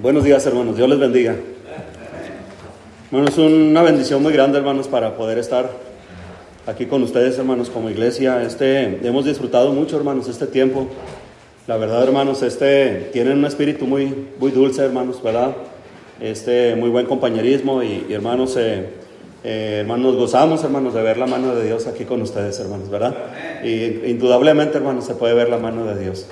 Buenos días, hermanos. Dios les bendiga. Hermanos, una bendición muy grande, hermanos, para poder estar aquí con ustedes, hermanos, como iglesia. Este, hemos disfrutado mucho, hermanos, este tiempo. La verdad, hermanos, este, tienen un espíritu muy, muy dulce, hermanos, ¿verdad? Este, muy buen compañerismo y, hermanos, eh, eh, hermanos, gozamos, hermanos, de ver la mano de Dios aquí con ustedes, hermanos, ¿verdad? Y indudablemente, hermanos, se puede ver la mano de Dios.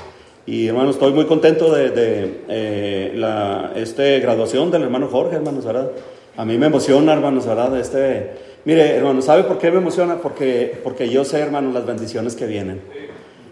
Y hermanos, estoy muy contento de, eh, la este, graduación del hermano Jorge, hermanos, ¿verdad? A mí me emociona, hermanos, ¿verdad? Este, mire, hermanos, ¿sabe por qué me emociona? Porque, porque yo sé, hermanos, las bendiciones que vienen.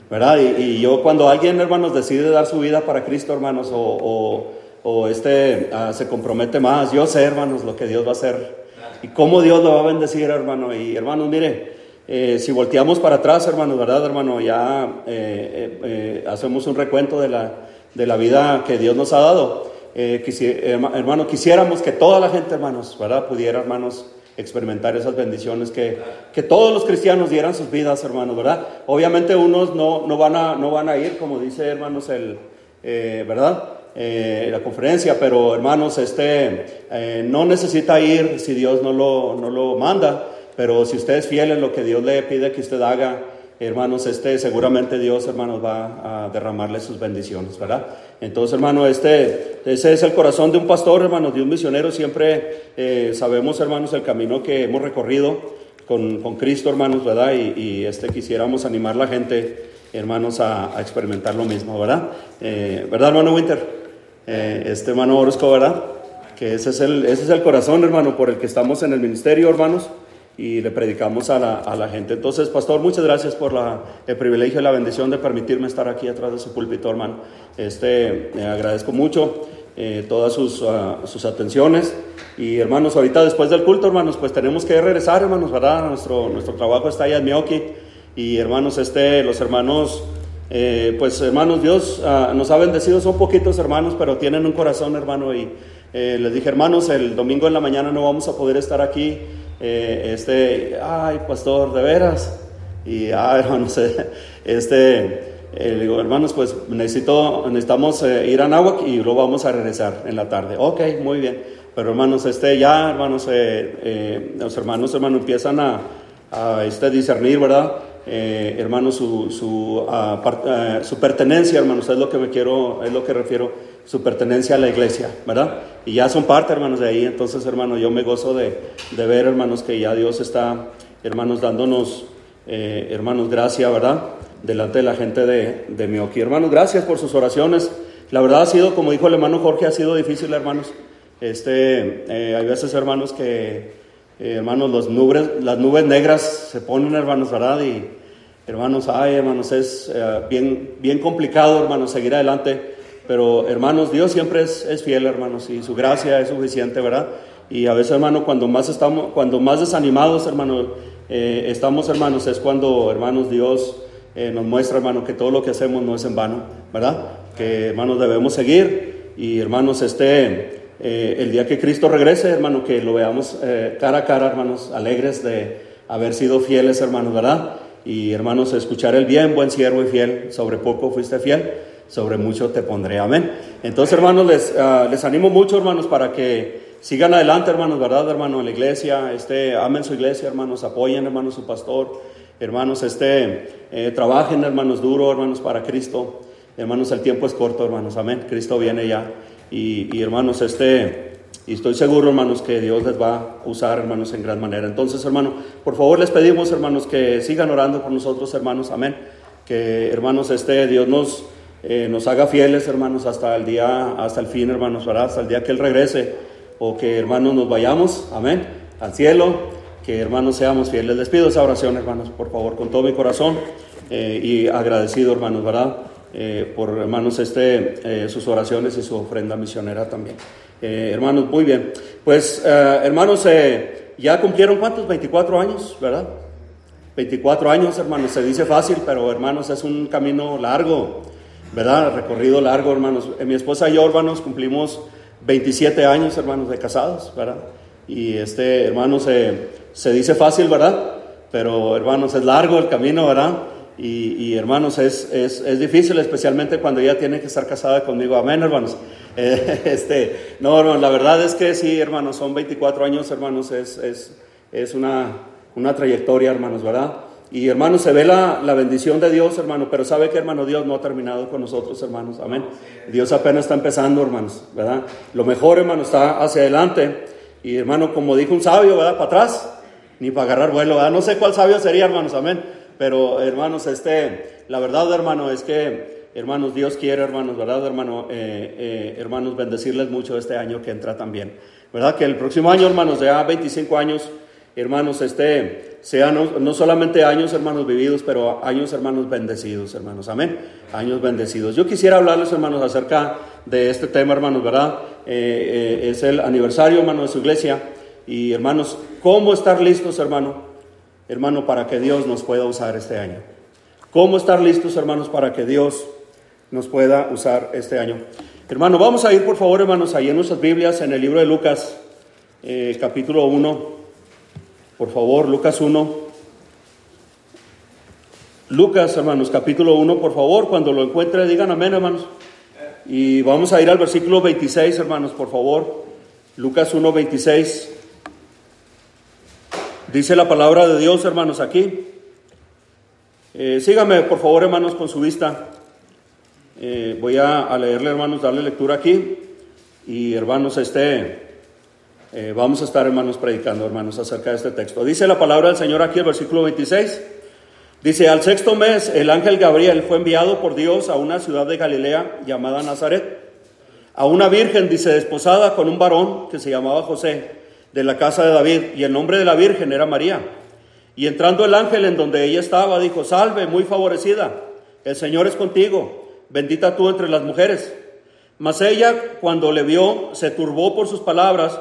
¿Verdad? Y, yo cuando alguien, hermanos, decide dar su vida para Cristo, hermanos, o, o, este, ah, se compromete más, yo sé, hermanos, lo que Dios va a hacer y cómo Dios lo va a bendecir, hermano. Y hermanos, mire, eh, si volteamos para atrás, hermano, ¿verdad, hermano? Ya eh, eh, hacemos un recuento de la, de la vida que Dios nos ha dado. hermano, quisiéramos que toda la gente, hermanos, ¿verdad? Pudiera, hermanos, experimentar esas bendiciones, que, que todos los cristianos dieran sus vidas, hermanos, ¿verdad? Obviamente unos no, no, van, a, no van a ir, como dice, hermanos, el, ¿verdad? la conferencia, pero hermanos, este, no necesita ir si Dios no lo, no lo manda. Pero si usted es fiel en lo que Dios le pide que usted haga, hermanos, este, seguramente Dios, hermanos, va a derramarle sus bendiciones, ¿verdad? Entonces, hermano, este, ese es el corazón de un pastor, hermanos, de un misionero. Siempre eh, sabemos, hermanos, el camino que hemos recorrido con, con Cristo, hermanos, ¿verdad? Y, este, quisiéramos animar a la gente, hermanos, a, experimentar lo mismo, ¿verdad? Eh, ¿Verdad, hermano Winter? Eh, este hermano Orozco, ¿verdad? Que ese es, el, ese es el corazón, hermano, por el que estamos en el ministerio, hermanos y le predicamos a la, a la, gente. Entonces, pastor, muchas gracias por la, el privilegio y la bendición de permitirme estar aquí atrás de su púlpito, hermano. Este, agradezco mucho eh, todas sus, ah, sus, atenciones. Y hermanos, ahorita después del culto, hermanos, pues tenemos que regresar, hermanos, ¿verdad? Nuestro, nuestro trabajo está allá en Mioki. Y hermanos, este, los hermanos, eh, pues hermanos, Dios ah, nos ha bendecido, son poquitos hermanos, pero tienen un corazón, hermano. Y eh, les dije, hermanos, el domingo en la mañana no vamos a poder estar aquí eh, este, ay, pastor, de veras. Y, ay, hermanos, este, eh, digo, hermanos, pues necesito, necesitamos eh, ir a Nahuac y luego vamos a regresar en la tarde. Ok, muy bien. Pero hermanos, este, ya, hermanos, los hermanos, hermanos, empiezan a, a este, discernir, ¿verdad? hermanos, su, su, ah, su pertenencia, hermanos, es lo que me quiero, es lo que refiero su pertenencia a la iglesia, ¿verdad? Y ya son parte, hermanos, de ahí. Entonces, hermanos, yo me gozo de, de ver, hermanos, que ya Dios está, hermanos, dándonos, eh, hermanos, gracia, ¿verdad? Delante de la gente de, de Mioki. Hermanos, gracias por sus oraciones. La verdad ha sido, como dijo el hermano Jorge, ha sido difícil, hermanos. Este, eh, hay veces, hermanos, que, eh, hermanos, los nubes, las nubes negras se ponen, hermanos, ¿verdad? Y, hermanos, ay, hermanos, es bien, bien complicado, hermanos, seguir adelante. Pero hermanos, Dios siempre es, fiel, hermanos, y su gracia es suficiente, ¿verdad? Y a veces, hermano, cuando más estamos, cuando más desanimados, hermanos, eh, estamos, hermanos, es cuando, hermanos, Dios eh, nos muestra, hermano, que todo lo que hacemos no es en vano, ¿verdad? Que, hermanos, debemos seguir y, hermanos, este, eh, el día que Cristo regrese, hermano, que lo veamos cara a cara, hermanos, alegres de haber sido fieles, hermanos, ¿verdad? Y, hermanos, escuchar el bien, buen siervo y fiel, sobre poco fuiste fiel sobre mucho te pondré. Amén. Entonces, hermanos, les, ah, les animo mucho, hermanos, para que sigan adelante, hermanos, ¿verdad, hermano? En la iglesia, este, amen su iglesia, hermanos, apoyen, hermanos, su pastor, hermanos, este, eh, trabajen, hermanos, duro, hermanos, para Cristo. Hermanos, el tiempo es corto, hermanos, amén. Cristo viene ya. Y, hermanos, este, y estoy seguro, hermanos, que Dios les va a usar, hermanos, en gran manera. Entonces, hermanos, por favor les pedimos, hermanos, que sigan orando por nosotros, hermanos, amén. Que, hermanos, este, Dios nos eh, nos haga fieles, hermanos, hasta el día, hasta el fin, hermanos, hasta el día que Él regrese, o que, hermanos, nos vayamos, amén, al cielo, que, hermanos, seamos fieles. Les pido esa oración, hermanos, por favor, con todo mi corazón, eh, y agradecido, hermanos, ¿verdad? Eh, por, hermanos, este, sus oraciones y su ofrenda misionera también. hermanos, muy bien. Pues, hermanos, ya cumplieron cuántos? 24 años, ¿verdad? 24 años, hermanos, se dice fácil, pero hermanos, es un camino largo. ¿Verdad? Recorrido largo, hermanos. Eh, mi esposa y yo, hermanos, cumplimos 27 años, hermanos, de casados, ¿verdad? Y este, hermanos, se dice fácil, ¿verdad? Pero, hermanos, es largo el camino, ¿verdad? Y, hermanos, es, es, es, difícil, especialmente cuando ella tiene que estar casada conmigo. Amén, hermanos. Eh, este, no, hermano, la verdad es que sí, hermanos, son 24 años, hermanos, es, es, es una, una trayectoria, hermanos, ¿verdad? Y hermanos, se ve la, la, bendición de Dios, hermano, pero sabe que, hermano, Dios no ha terminado con nosotros, hermanos. Amén. Dios apenas está empezando, hermanos, ¿verdad? Lo mejor, hermano, está hacia adelante. Y, hermano, como dijo un sabio, ¿verdad? Para atrás, ni para agarrar vuelo, ¿verdad? No sé cuál sabio sería, hermanos, amén. Pero, hermanos, este, la verdad, hermano, es que, hermanos, Dios quiere, hermanos, ¿verdad, hermano? Eh, eh, hermanos, bendecirles mucho este año que entra también. ¿Verdad? Que el próximo año, hermanos, ya 25 años hermanos, este, sean no, solamente años, hermanos, vividos, pero años, hermanos, bendecidos, hermanos, amén, años bendecidos. Yo quisiera hablarles, hermanos, acerca de este tema, hermanos, ¿verdad? Eh, eh, es el aniversario, hermano, de su iglesia, y hermanos, ¿cómo estar listos, hermano? Hermano, para que Dios nos pueda usar este año. ¿Cómo estar listos, hermanos, para que Dios nos pueda usar este año? Hermano, vamos a ir, por favor, hermanos, ahí en nuestras Biblias, en el libro de Lucas, eh, capítulo 1. Por favor, Lucas 1. Lucas, hermanos, capítulo 1, por favor, cuando lo encuentre, digan amén, hermanos. Y vamos a ir al versículo 26, hermanos, por favor. Lucas 1, 26. Dice la palabra de Dios, hermanos, aquí. Eh, síganme, por favor, hermanos, con su vista. Eh, voy a, a, leerle, hermanos, darle lectura aquí. Y, hermanos, este, eh, vamos a estar, hermanos, predicando, hermanos, acerca de este texto. Dice la palabra del Señor aquí, el versículo 26. Dice, al sexto mes, el ángel Gabriel fue enviado por Dios a una ciudad de Galilea llamada Nazaret, a una virgen, dice, desposada con un varón que se llamaba José, de la casa de David, y el nombre de la virgen era María. Y entrando el ángel en donde ella estaba, dijo, salve, muy favorecida, el Señor es contigo, bendita tú entre las mujeres. Mas ella, cuando le vio, se turbó por sus palabras,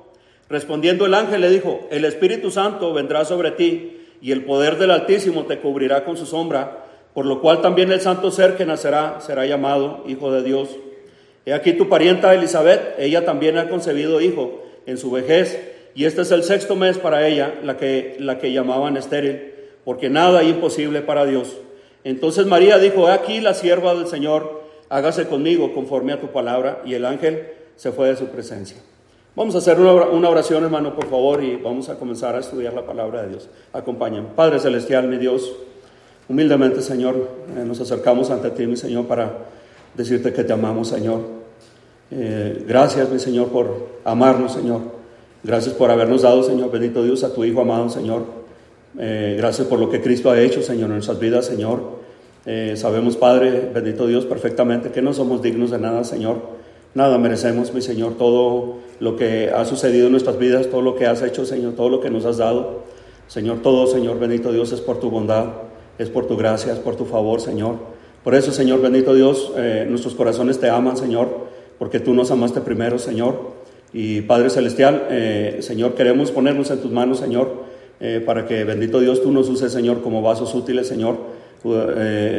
Respondiendo el ángel le dijo, el Espíritu Santo vendrá sobre ti y el poder del Altísimo te cubrirá con su sombra, por lo cual también el santo ser que nacerá será llamado Hijo de Dios. He aquí tu parienta Elizabeth, ella también ha concebido hijo en su vejez, y este es el sexto mes para ella, la que, la que llamaban estéril, porque nada hay imposible para Dios. Entonces María dijo, he aquí la sierva del Señor, hágase conmigo conforme a tu palabra, y el ángel se fue de su presencia. Vamos a hacer una oración, hermano, por favor, y vamos a comenzar a estudiar la palabra de Dios. Acompáñame. Padre Celestial, mi Dios, humildemente, Señor, eh, nos acercamos ante ti, mi Señor, para decirte que te amamos, Señor. Eh, gracias, mi Señor, por amarnos, Señor. Gracias por habernos dado, Señor, bendito Dios, a tu Hijo amado, Señor. Eh, gracias por lo que Cristo ha hecho, Señor, en nuestras vidas, Señor. sabemos, Padre, bendito Dios, perfectamente que no somos dignos de nada, Señor. Nada merecemos, mi Señor, todo lo que ha sucedido en nuestras vidas, todo lo que has hecho, Señor, todo lo que nos has dado. Señor, todo, Señor, bendito Dios, es por tu bondad, es por tu gracia, es por tu favor, Señor. Por eso, Señor, bendito Dios, eh, nuestros corazones te aman, Señor, porque tú nos amaste primero, Señor. Y Padre Celestial, eh, Señor, queremos ponernos en tus manos, Señor, eh, para que, bendito Dios, tú nos uses, Señor, como vasos útiles, Señor.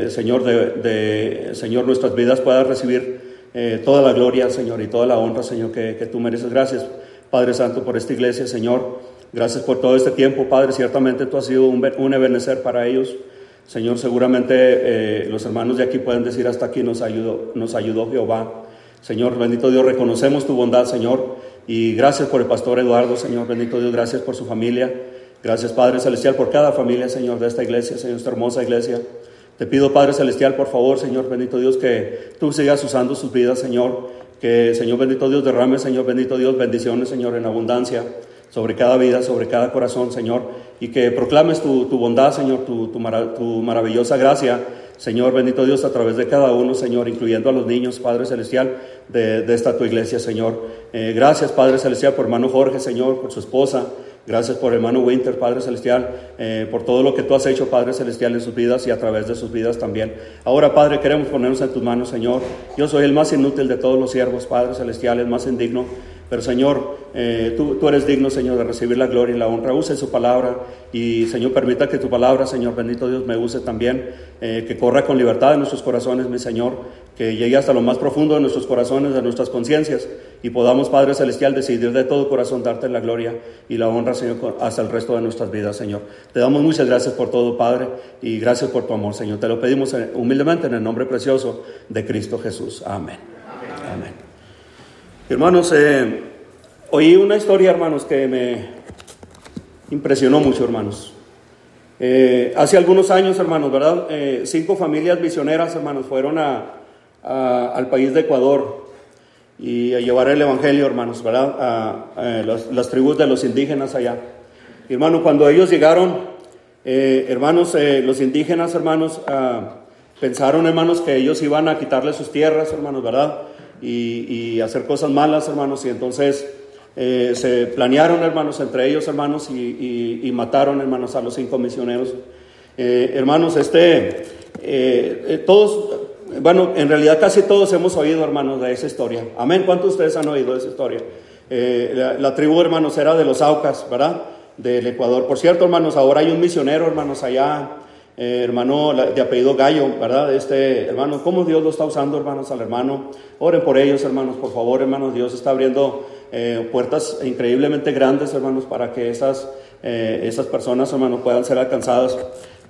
Señor, de, de, Señor, nuestras vidas puedan recibir eh, toda la gloria, Señor, y toda la honra, Señor, que, tú mereces. Gracias, Padre Santo, por esta iglesia, Señor. Gracias por todo este tiempo, Padre. Ciertamente tú has sido un, un ebenecer para ellos. Señor, seguramente eh, los hermanos de aquí pueden decir hasta aquí nos ayudó, nos ayudó Jehová. Señor, bendito Dios, reconocemos tu bondad, Señor. Y gracias por el pastor Eduardo, Señor, bendito Dios, gracias por su familia. Gracias, Padre Celestial, por cada familia, Señor, de esta iglesia, Señor, esta hermosa iglesia. Te pido, Padre Celestial, por favor, Señor bendito Dios, que tú sigas usando sus vidas, Señor. Que, Señor bendito Dios, derrame, Señor bendito Dios, bendiciones, Señor, en abundancia sobre cada vida, sobre cada corazón, Señor. Y que proclames tu, bondad, Señor, tu, tu, maravillosa gracia, Señor bendito Dios, a través de cada uno, Señor, incluyendo a los niños, Padre Celestial, de, esta tu iglesia, Señor. Eh, gracias, Padre Celestial, por hermano Jorge, Señor, por su esposa. Gracias por hermano Winter, Padre Celestial, eh, por todo lo que tú has hecho, Padre Celestial, en sus vidas y a través de sus vidas también. Ahora, Padre, queremos ponernos en tus manos, Señor. Yo soy el más inútil de todos los siervos, Padre Celestial, el más indigno. Pero Señor, eh, tú, eres digno, Señor, de recibir la gloria y la honra. Use su palabra y, Señor, permita que tu palabra, Señor, bendito Dios, me use también, eh, que corra con libertad en nuestros corazones, mi Señor, que llegue hasta lo más profundo de nuestros corazones, de nuestras conciencias y podamos, Padre Celestial, decidir de todo corazón darte la gloria y la honra, Señor, hasta el resto de nuestras vidas, Señor. Te damos muchas gracias por todo, Padre, y gracias por tu amor, Señor. Te lo pedimos eh, humildemente en el nombre precioso de Cristo Jesús. Amén. Amén. Hermanos, eh, oí una historia, hermanos, que me impresionó mucho, hermanos. Eh, hace algunos años, hermanos, ¿verdad? Eh, cinco familias misioneras, hermanos, fueron a, al país de Ecuador y a llevar el Evangelio, hermanos, ¿verdad? A, las, tribus de los indígenas allá. Y, hermano, cuando ellos llegaron, hermanos, los indígenas, hermanos, ah, pensaron, hermanos, que ellos iban a quitarle sus tierras, hermanos, ¿verdad? y, hacer cosas malas, hermanos, y entonces eh, se planearon, hermanos, entre ellos, hermanos, y, mataron, hermanos, a los cinco misioneros. Eh, hermanos, este, eh, todos, bueno, en realidad casi todos hemos oído, hermanos, de esa historia. Amén. ¿Cuántos de ustedes han oído de esa historia? La, la, tribu, hermanos, era de los Aucas, ¿verdad? Del Ecuador. Por cierto, hermanos, ahora hay un misionero, hermanos, allá eh, hermano de apellido Gallo, ¿verdad? Este hermano, ¿cómo Dios lo está usando, hermanos, al hermano? Oren por ellos, hermanos, por favor, hermanos. Dios está abriendo eh, puertas increíblemente grandes, hermanos, para que esas, eh, esas personas, hermanos, puedan ser alcanzadas.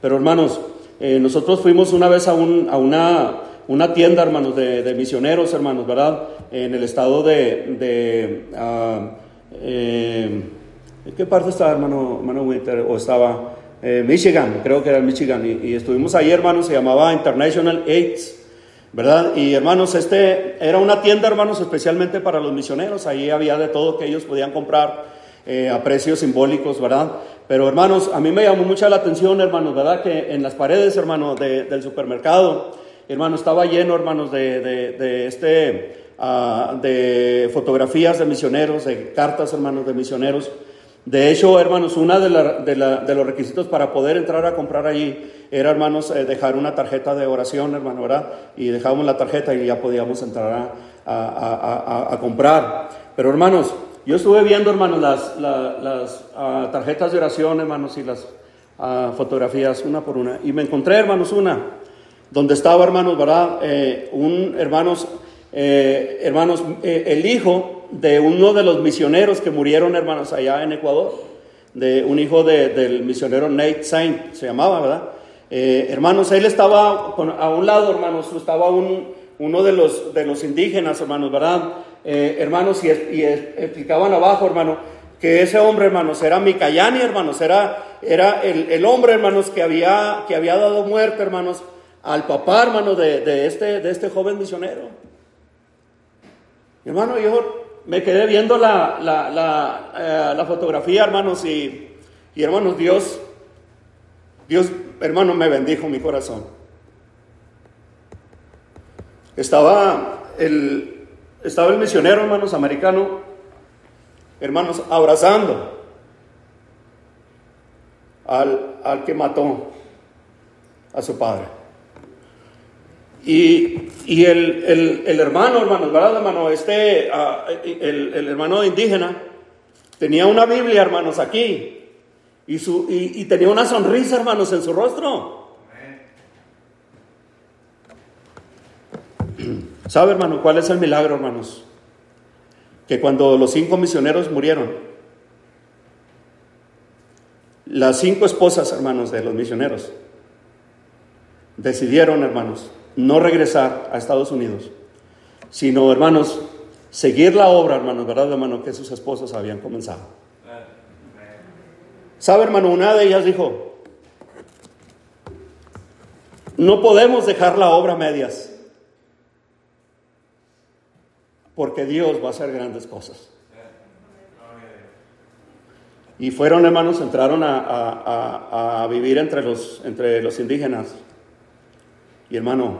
Pero, hermanos, nosotros fuimos una vez a, un, a una, una tienda, hermanos, de, misioneros, hermanos, ¿verdad? En el estado de... de ah, ¿En qué parte estaba, hermano, hermano Winter? ¿O estaba...? Eh, Michigan, creo que era Michigan, y, estuvimos ahí, hermanos, se llamaba International AIDS, ¿verdad? Y hermanos, este era una tienda, hermanos, especialmente para los misioneros, ahí había de todo que ellos podían comprar eh, a precios simbólicos, ¿verdad? Pero hermanos, a mí me llamó mucha la atención, hermanos, ¿verdad? Que en las paredes, hermanos, del supermercado, hermanos, estaba lleno, hermanos, de, de, este, ah, de fotografías de misioneros, de cartas, hermanos, de misioneros. De hecho, hermanos, uno de, los requisitos para poder entrar a comprar allí era, hermanos, eh, dejar una tarjeta de oración, hermano, ¿verdad? Y dejábamos la tarjeta y ya podíamos entrar a, comprar. Pero, hermanos, yo estuve viendo, hermanos, las, ah, tarjetas de oración, hermanos, y las ah, fotografías una por una. Y me encontré, hermanos, una donde estaba, hermanos, ¿verdad? Eh, un, hermanos, eh, hermanos, el hijo de uno de los misioneros que murieron, hermanos, allá en Ecuador, de un hijo del misionero Nate Saint, se llamaba, ¿verdad? Eh, hermanos, él estaba a un lado, hermanos, estaba uno de los, de los indígenas, hermanos, ¿verdad? Eh, hermanos, y, explicaban abajo, hermano, que ese hombre, hermanos, era Mikayani, hermanos, era, era el, hombre, hermanos, que había, que había dado muerte, hermanos, al papá, hermano, de, este, de este joven misionero. Hermano, yo me quedé viendo la, la, eh, fotografía, hermanos, y, hermanos, Dios, Dios, hermano, me bendijo mi corazón. Estaba el, estaba el misionero, hermanos, americano, hermanos, abrazando al, al que mató a su padre. Y, el, hermano, hermanos, ¿verdad, hermano? Este, ah, el, hermano indígena tenía una Biblia, hermanos, aquí. Y, su, y, tenía una sonrisa, hermanos, en su rostro. ¿Sabe, hermano, cuál es el milagro, hermanos? Que cuando los cinco misioneros murieron, las cinco esposas, hermanos, de los misioneros, decidieron, hermanos, no regresar a Estados Unidos, sino, hermanos, seguir la obra, hermanos, ¿verdad, hermano? Que sus esposos habían comenzado. ¿Sabe, hermano? Una de ellas dijo, no podemos dejar la obra a medias, porque Dios va a hacer grandes cosas. Y fueron, hermanos, entraron a, a vivir entre los, entre los indígenas y hermano,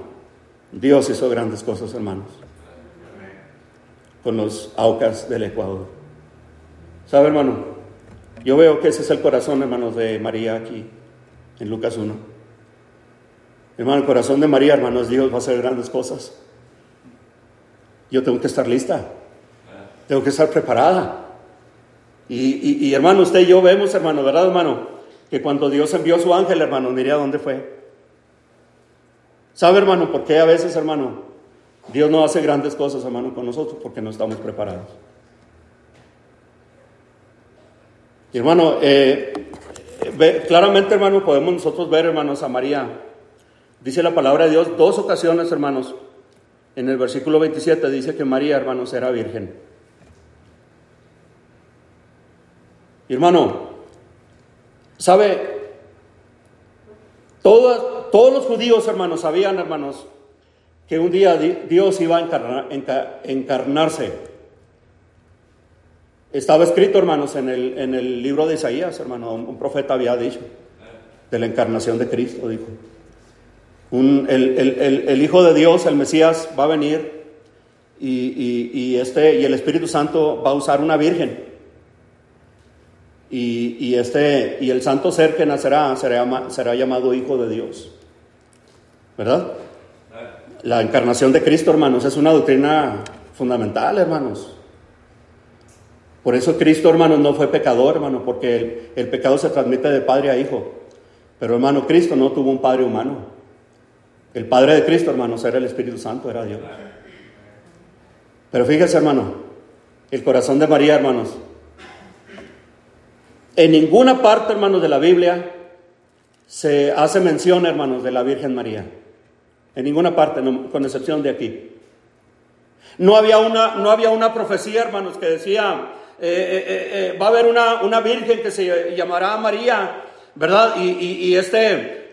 Dios hizo grandes cosas, hermanos, con los aucas del Ecuador. ¿Sabe, hermano? Yo veo que ese es el corazón, hermanos, de María aquí, en Lucas 1. Hermano, el corazón de María, hermanos, Dios va a hacer grandes cosas. Yo tengo que estar lista. Tengo que estar preparada. Y, y, hermano, usted y yo vemos, hermano, ¿verdad, hermano? Que cuando Dios envió su ángel, hermano, mire a dónde fue. ¿Sabe, hermano, por qué a veces, hermano, Dios no hace grandes cosas, hermano, con nosotros? Porque no estamos preparados. Y hermano, eh, claramente, hermano, podemos nosotros ver, hermanos, a María. Dice la palabra de Dios dos ocasiones, hermanos. En el versículo 27 dice que María, hermanos, era virgen. Hermano, ¿sabe? Todos, todos los judíos, hermanos, sabían, hermanos, que un día Dios iba a encarnarse estaba escrito, hermanos, en el, en el libro de Isaías, hermano, un, profeta había dicho, de la encarnación de Cristo, dijo. el, Hijo de Dios, el Mesías, va a venir y, este, y el Espíritu Santo va a usar una virgen. Y, este, y el santo ser que nacerá será, será llamado Hijo de Dios. ¿Verdad? La encarnación de Cristo, hermanos, es una doctrina fundamental, hermanos. Por eso Cristo, hermano, no fue pecador, hermano, porque el, pecado se transmite de padre a hijo. Pero, hermano, Cristo no tuvo un padre humano. El padre de Cristo, hermano, era el Espíritu Santo, era Dios. Pero fíjese, hermano, el corazón de María, hermanos. En ninguna parte, hermanos, de la Biblia se hace mención, hermanos, de la Virgen María. En ninguna parte, con excepción de aquí. No había una, no había una profecía, hermanos, que decía, eh, eh, eh, va a haber una, una, virgen que se llamará María, ¿verdad? Y, este,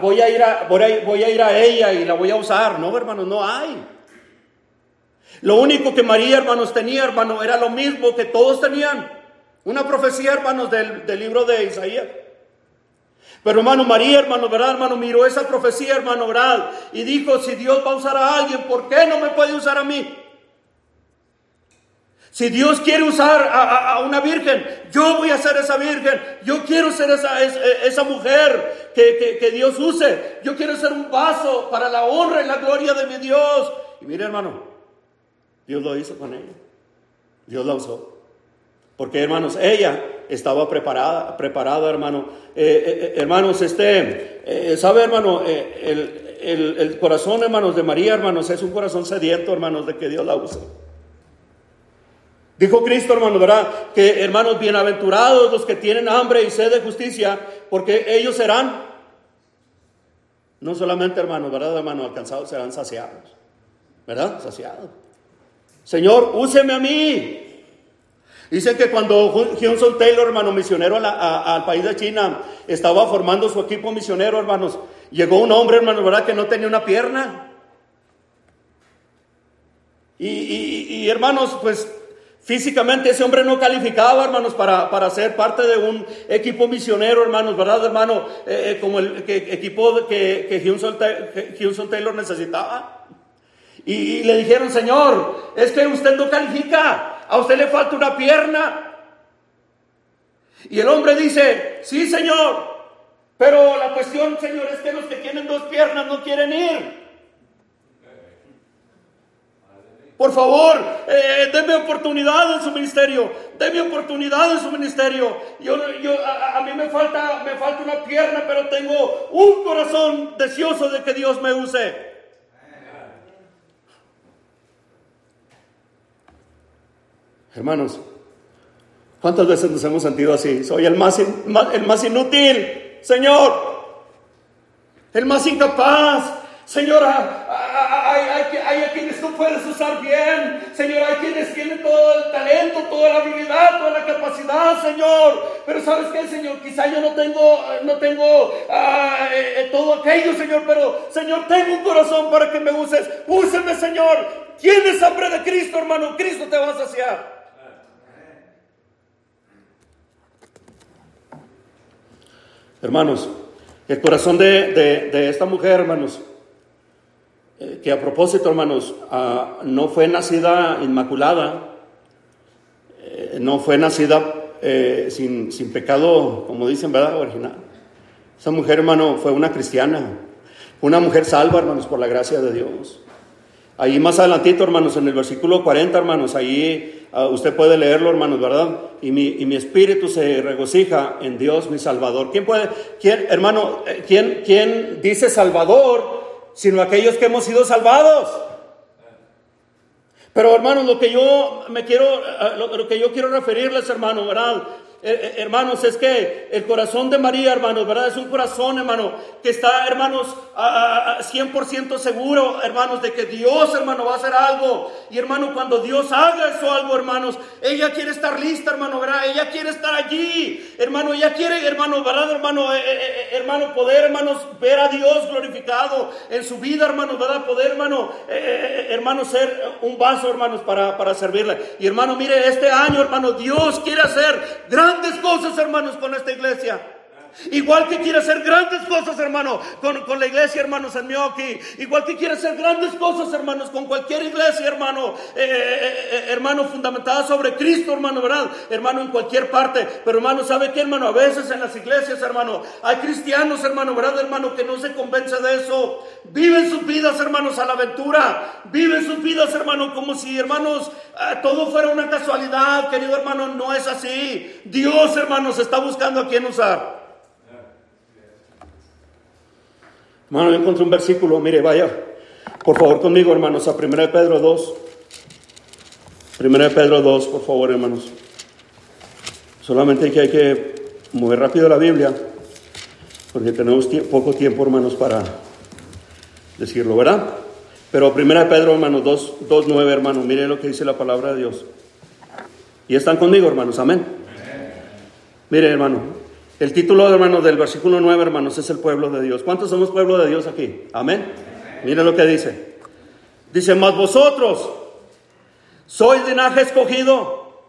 voy, a ir a, voy, a, voy a ir a ella y la voy a usar. No, hermanos, no hay. Lo único que María, hermanos, tenía, hermano, era lo mismo que todos tenían. Una profecía, hermanos, del, del libro de Isaías. Pero hermano María, hermano, ¿verdad, hermano? Miró esa profecía, hermano, ¿verdad? Y dijo, si Dios va a usar a alguien, ¿por qué no me puede usar a mí? Si Dios quiere usar a, una virgen, yo voy a ser esa virgen. Yo quiero ser esa, esa, mujer que, que, Dios use. Yo quiero ser un vaso para la honra y la gloria de mi Dios. Y mire, hermano, Dios lo hizo con ella. Dios la usó. Porque, hermanos, ella estaba preparada, preparada, hermano. Eh, eh, eh, hermanos, este, ¿sabe, hermano? El, el, corazón, hermanos, de María, hermanos, es un corazón sediento, hermanos, de que Dios la use. Dijo Cristo, hermano, ¿verdad? Que hermanos, bienaventurados los que tienen hambre y sed de justicia, porque ellos serán, no solamente, hermano, ¿verdad, hermano? Alcanzados, serán saciados, ¿verdad? Saciados. Señor, úseme a mí. Dicen que cuando Johnson Taylor, hermano, misionero al país de China, estaba formando su equipo misionero, hermanos, llegó un hombre, hermano, ¿verdad? Que no tenía una pierna. y hermanos, pues Físicamente ese hombre no calificaba, hermanos, para, para ser parte de un equipo misionero, hermanos, ¿verdad, hermano? Eh, eh, como el equipo que, que Houston, Taylor necesitaba. Y, le dijeron, Señor, es que usted no califica, a usted le falta una pierna. Y el hombre dice, sí, Señor, pero la cuestión, Señor, es que los que tienen dos piernas no quieren ir. Por favor, eh, denme oportunidad en su ministerio. Denme oportunidad en su ministerio. Yo, a, mí me falta, me falta una pierna, pero tengo un corazón deseoso de que Dios me use. Hermanos, ¿cuántas veces nos hemos sentido así? Soy el más, el más inútil, Señor. El más incapaz, Señora, hay, a quienes tú puedes usar bien. Señor, hay quienes tienen todo el talento, toda la habilidad, toda la capacidad, Señor. Pero sabes qué, Señor, quizá yo no tengo, no tengo ah, eh, eh, todo aquello, Señor, pero Señor, tengo un corazón para que me uses. Úseme, Señor. ¿Tienes hambre de Cristo, hermano? Cristo te va a saciar. Hermanos, el corazón de, de esta mujer, hermanos, eh, que a propósito, hermanos, ah, no fue nacida inmaculada, eh, no fue nacida eh, sin, sin, pecado, como dicen, ¿verdad? Original. Esa mujer, hermano, fue una cristiana, una mujer salva, hermanos, por la gracia de Dios. Ahí más adelantito, hermanos, en el versículo 40, hermanos, ahí ah, usted puede leerlo, hermanos, ¿verdad? Y mi, y mi espíritu se regocija en Dios, mi Salvador. ¿Quién puede, quién, hermano, eh, quién, quién dice Salvador, sino aquellos que hemos sido salvados? Pero hermanos, lo que yo me quiero, eh, lo, que yo quiero referirles, hermano, ¿verdad? Eh, eh, hermanos, es que el corazón de María, hermanos, ¿verdad? Es un corazón, hermano, que está, hermanos, a, 100% seguro, hermanos, de que Dios, hermano, va a hacer algo. Y hermano, cuando Dios haga eso algo, hermanos, ella quiere estar lista, hermano, ¿verdad? Ella quiere estar allí, hermano, ella quiere, hermano, ¿verdad, hermano? hermano, poder, hermanos, ver a Dios glorificado en su vida, hermanos, ¿verdad? Poder, hermano, hermano, ser un vaso, hermanos, para, para servirle. Y hermano, mire, este año, hermano, Dios quiere hacer gran grandes cosas, hermanos, con esta iglesia. Igual que quiere hacer grandes cosas, hermano, con, la iglesia, hermanos, en Mioki. Igual que quiere hacer grandes cosas, hermanos, con cualquier iglesia, hermano, eh, eh, eh, hermano, fundamentada sobre Cristo, hermano, ¿verdad? Hermano, en cualquier parte. Pero, hermano, ¿sabe qué, hermano? A veces en las iglesias, hermano, hay cristianos, hermano, ¿verdad, hermano, que no se convence de eso? Viven sus vidas, hermanos, a la aventura. Viven sus vidas, hermano, como si, hermanos, todo fuera una casualidad, querido hermano. No es así. Dios, hermanos, está buscando a quien usar. Hermano, yo encontré un versículo, mire, vaya, por favor conmigo, hermanos, a 1 de Pedro 2. 1 de Pedro 2, por favor, hermanos. Solamente que hay que mover rápido la Biblia, porque tenemos poco tiempo, hermanos, para decirlo, ¿verdad? Pero 1 de Pedro, hermanos, 2, 2, 9, hermanos, mire lo que dice la palabra de Dios. Y están conmigo, hermanos, amén. Mire, hermano, el título, hermanos, del versículo 9, hermanos, es el pueblo de Dios. ¿Cuántos somos pueblo de Dios aquí? Amén. Mire lo que dice. Dice, más vosotros sois linaje escogido,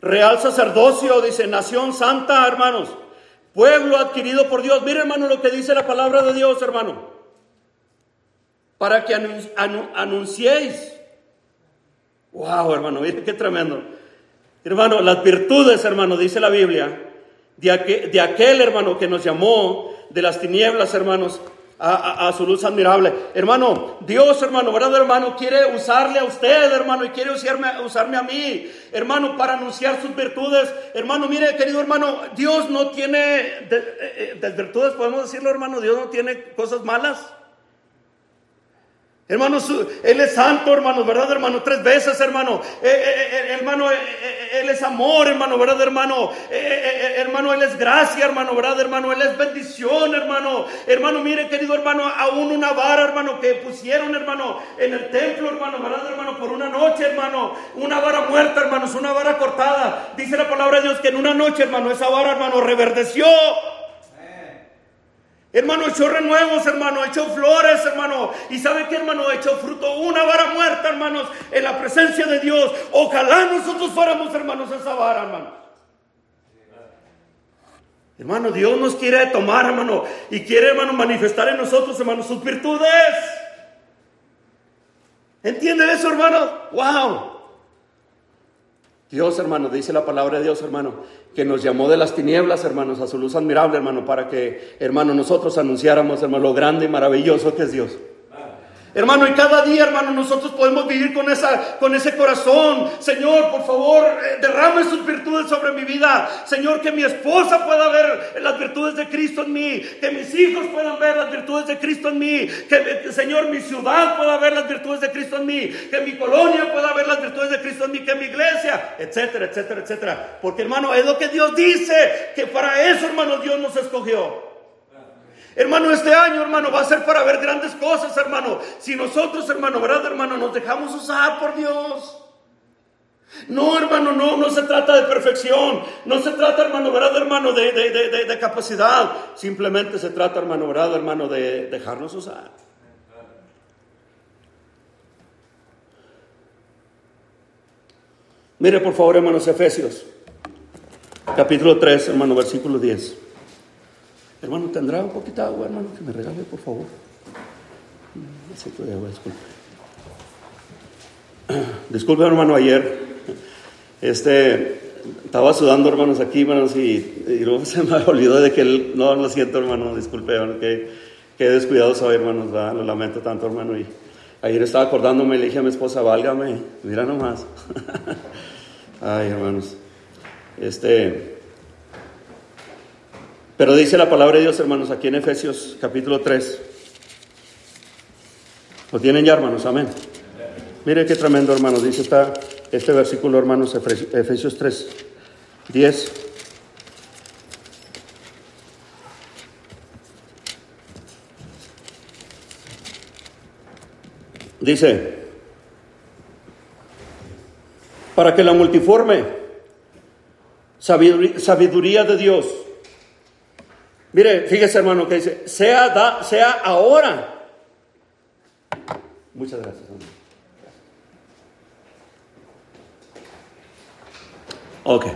real sacerdocio, dice, nación santa, hermanos, pueblo adquirido por Dios. Mire, hermano, lo que dice la palabra de Dios, hermano. Para que anunciéis. Wow, hermano, mire qué tremendo. Hermano, las virtudes, hermano, dice la Biblia de aquel, hermano que nos llamó de las tinieblas, hermanos, a, su luz admirable. Hermano, Dios, hermano, ¿verdad, hermano? Quiere usarle a usted, hermano, y quiere usarme, usarme a mí, hermano, para anunciar sus virtudes. Hermano, mire, querido hermano, Dios no tiene, de, eh, eh, virtudes, podemos decirlo, hermano, Dios no tiene cosas malas. Hermanos, Él es santo, hermano, ¿verdad, hermano? Tres veces, hermano. Eh, eh, eh, hermano, Él es amor, hermano, ¿verdad, hermano? hermano, Él es gracia, hermano, ¿verdad, hermano? Él es bendición, hermano. Hermano, mire, querido hermano, aún una vara, hermano, que pusieron, hermano, en el templo, hermano, ¿verdad, hermano? Por una noche, hermano. Una vara muerta, hermanos, una vara cortada. Dice la palabra de Dios que en una noche, hermano, esa vara, hermano, reverdeció. Hermano, echó renuevos, hermano, echó flores, hermano. Y sabe qué, hermano, echó fruto, una vara muerta, hermanos, en la presencia de Dios. Ojalá nosotros fuéramos, hermanos, esa vara, hermano. Hermano, Dios nos quiere tomar, hermano, y quiere, hermano, manifestar en nosotros, hermano, sus virtudes. ¿Entienden eso, hermano? ¡Wow! Dios, hermano, dice la palabra de Dios, hermano, que nos llamó de las tinieblas, hermanos, a su luz admirable, hermano, para que, hermano, nosotros anunciáramos, hermano, lo grande y maravilloso que es Dios. Hermano, y cada día, hermano, nosotros podemos vivir con, esa, con ese corazón. Señor, por favor, eh, derrame sus virtudes sobre mi vida. Señor, que mi esposa pueda ver las virtudes de Cristo en mí. Que mis hijos puedan ver las virtudes de Cristo en mí. Que, Señor, mi ciudad pueda ver las virtudes de Cristo en mí. Que mi colonia pueda ver las virtudes de Cristo en mí. Que mi iglesia, etcétera, etcétera, etcétera. Porque, hermano, es lo que Dios dice. Que para eso, hermano, Dios nos escogió. Hermano, este año, hermano, va a ser para ver grandes cosas, hermano. Si nosotros, hermano, ¿verdad, hermano? Nos dejamos usar por Dios. No, hermano, no, no se trata de perfección. No se trata, hermano, ¿verdad, hermano? De, de capacidad. Simplemente se trata, hermano, ¿verdad, hermano? De dejarnos usar. Mire, por favor, hermanos, Efesios. Capítulo 3, hermano, versículo 10. Hermano, ¿tendrá un poquito de agua, hermano? Que me regale, por favor. de agua, disculpe. Disculpe, hermano, ayer este, estaba sudando, hermanos, aquí, hermanos, y, luego se me olvidó de que él, no, lo siento, hermano, disculpe, hermano, que, que descuidado soy, hermanos, lo lamento tanto, hermano, y ayer estaba acordándome, le dije a mi esposa, válgame, mira nomás. Ay, hermanos. Este. Pero dice la palabra de Dios, hermanos, aquí en Efesios capítulo 3. ¿Lo tienen ya, hermanos? Amén. Mire qué tremendo, hermanos. Dice esta, este versículo, hermanos, Efesios 3, 10. Dice, para que la multiforme sabiduría de Dios, mire, fíjese hermano que dice, sea, da, sea ahora. Muchas gracias. Ok.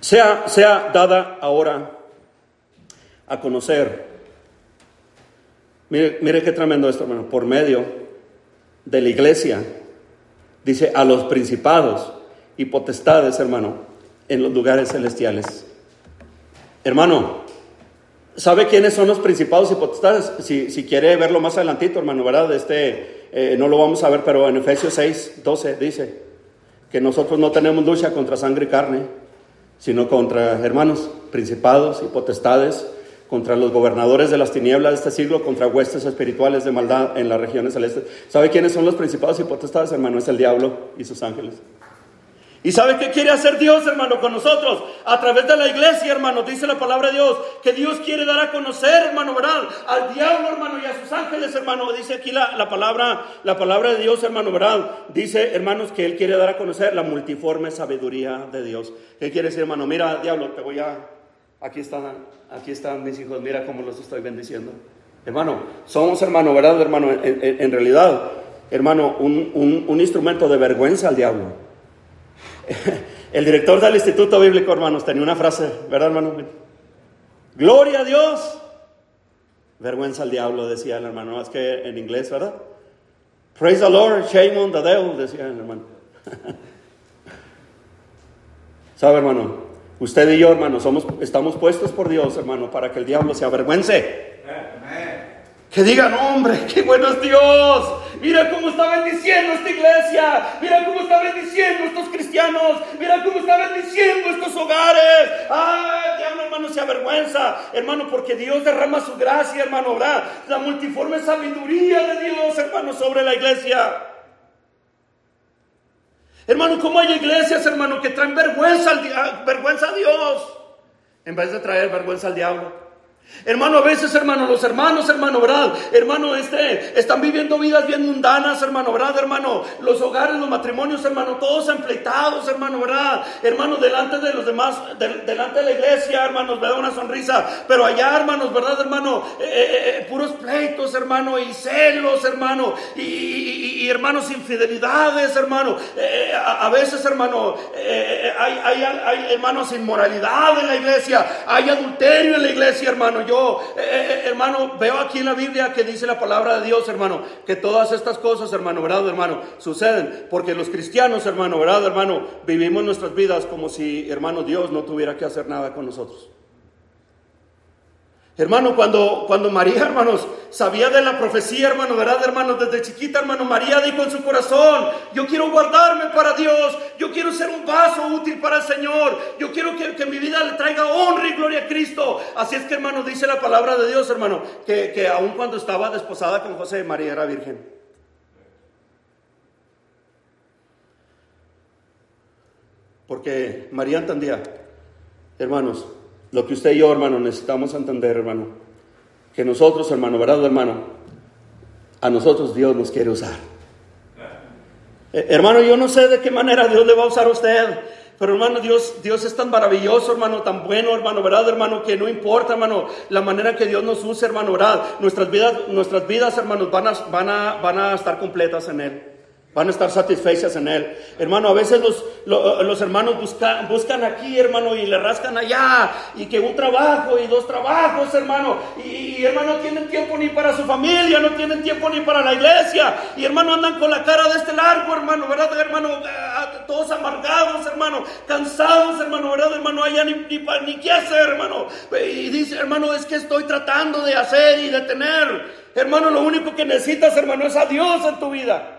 Sea, sea dada ahora a conocer. Mire, mire qué tremendo esto, hermano. Por medio de la iglesia, dice a los principados y potestades, hermano, en los lugares celestiales. Hermano, ¿sabe quiénes son los principados y potestades? Si, quiere verlo más adelantito, hermano, ¿verdad? Este, eh, no lo vamos a ver, pero en Efesios 6, 12 dice, que nosotros no tenemos lucha contra sangre y carne, sino contra hermanos, principados y potestades, contra los gobernadores de las tinieblas de este siglo, contra huestes espirituales de maldad en las regiones celestes. ¿Sabe quiénes son los principados y potestades, hermano? Es el diablo y sus ángeles. ¿Y sabe qué quiere hacer Dios, hermano, con nosotros? A través de la iglesia, hermano, dice la palabra de Dios, que Dios quiere dar a conocer, hermano, ¿verdad? Al diablo, hermano, y a sus ángeles, hermano. Dice aquí la, la, palabra, la palabra de Dios, hermano, ¿verdad? Dice, hermanos, que Él quiere dar a conocer la multiforme sabiduría de Dios. ¿Qué quiere decir, hermano? Mira, diablo, te voy a... Aquí están, aquí están mis hijos, mira cómo los estoy bendiciendo. Hermano, somos, hermano, ¿verdad, hermano? En, realidad, hermano, un, un, un instrumento de vergüenza al diablo. El director del Instituto Bíblico, hermanos, tenía una frase, ¿verdad, hermano? Gloria a Dios. Vergüenza al diablo, decía el hermano. Es que en inglés, ¿verdad? Praise the Lord, shame on the devil, decía el hermano. ¿Sabe, hermano? Usted y yo, hermano, estamos puestos por Dios, hermano, para que el diablo se avergüence. Que digan, hombre, qué bueno es Dios. Mira cómo está bendiciendo esta iglesia. Mira cómo está bendiciendo estos cristianos. Mira cómo está bendiciendo estos hogares. Ay, diablo, hermano, se avergüenza. Hermano, porque Dios derrama su gracia, hermano, ¿verdad? La multiforme sabiduría de Dios, hermano, sobre la iglesia. Hermano, ¿cómo hay iglesias, hermano, que traen vergüenza, al, vergüenza a Dios en vez de traer vergüenza al diablo? Hermano, a veces, hermano, los hermanos, hermano, ¿verdad? Hermano, este, están viviendo vidas bien mundanas, hermano, ¿verdad, hermano? Los hogares, los matrimonios, hermano, todos enfleitados, hermano, ¿verdad? Hermano, delante de los demás, delante de la iglesia, hermanos, da una sonrisa. Pero allá, hermanos, ¿verdad, hermano? Eh, eh, eh, puros pleitos, hermano, y celos, hermano, y, hermanos, infidelidades, hermano. A, veces, hermano, hay, hay, hay, hermanos, inmoralidad en la iglesia, hay adulterio en la iglesia, hermano yo, eh, eh, eh, hermano, veo aquí en la Biblia que dice la palabra de Dios, hermano, que todas estas cosas, hermano, ¿verdad, hermano? Suceden porque los cristianos, hermano, ¿verdad, hermano? Vivimos nuestras vidas como si, hermano, Dios no tuviera que hacer nada con nosotros. Hermano, cuando, cuando María, hermanos, sabía de la profecía, hermano, ¿verdad, hermano? Desde chiquita, hermano, María dijo en su corazón, yo quiero guardarme para Dios, yo quiero ser un vaso útil para el Señor, yo quiero que, que mi vida le traiga honra y gloria a Cristo. Así es que, hermano, dice la palabra de Dios, hermano, que, que aun cuando estaba desposada con José, María era virgen. Porque María entendía, hermanos, lo que usted y yo, hermano, necesitamos entender, hermano, que nosotros, hermano, ¿verdad, hermano? A nosotros Dios nos quiere usar. Eh, hermano, yo no sé de qué manera Dios le va a usar a usted. Pero hermano, Dios, Dios es tan maravilloso, hermano, tan bueno, hermano, ¿verdad, hermano? Que no importa, hermano, la manera que Dios nos use, hermano, ¿verdad? Nuestras vidas, nuestras vidas, hermanos, van a, van a, van a estar completas en Él. Van a estar satisfechas en Él. Hermano, a veces los, los, hermanos buscan, buscan aquí, hermano, y le rascan allá, y que un trabajo y dos trabajos, hermano. Y, hermano, no tienen tiempo ni para su familia, no tienen tiempo ni para la iglesia. Y hermano, andan con la cara de este largo, hermano, ¿verdad, hermano? Ah, todos amargados, hermano, cansados, hermano, ¿verdad, hermano? Allá ni, ni, ni qué hacer, hermano. Y dice, hermano, es que estoy tratando de hacer y de tener. Hermano, lo único que necesitas, hermano, es a Dios en tu vida.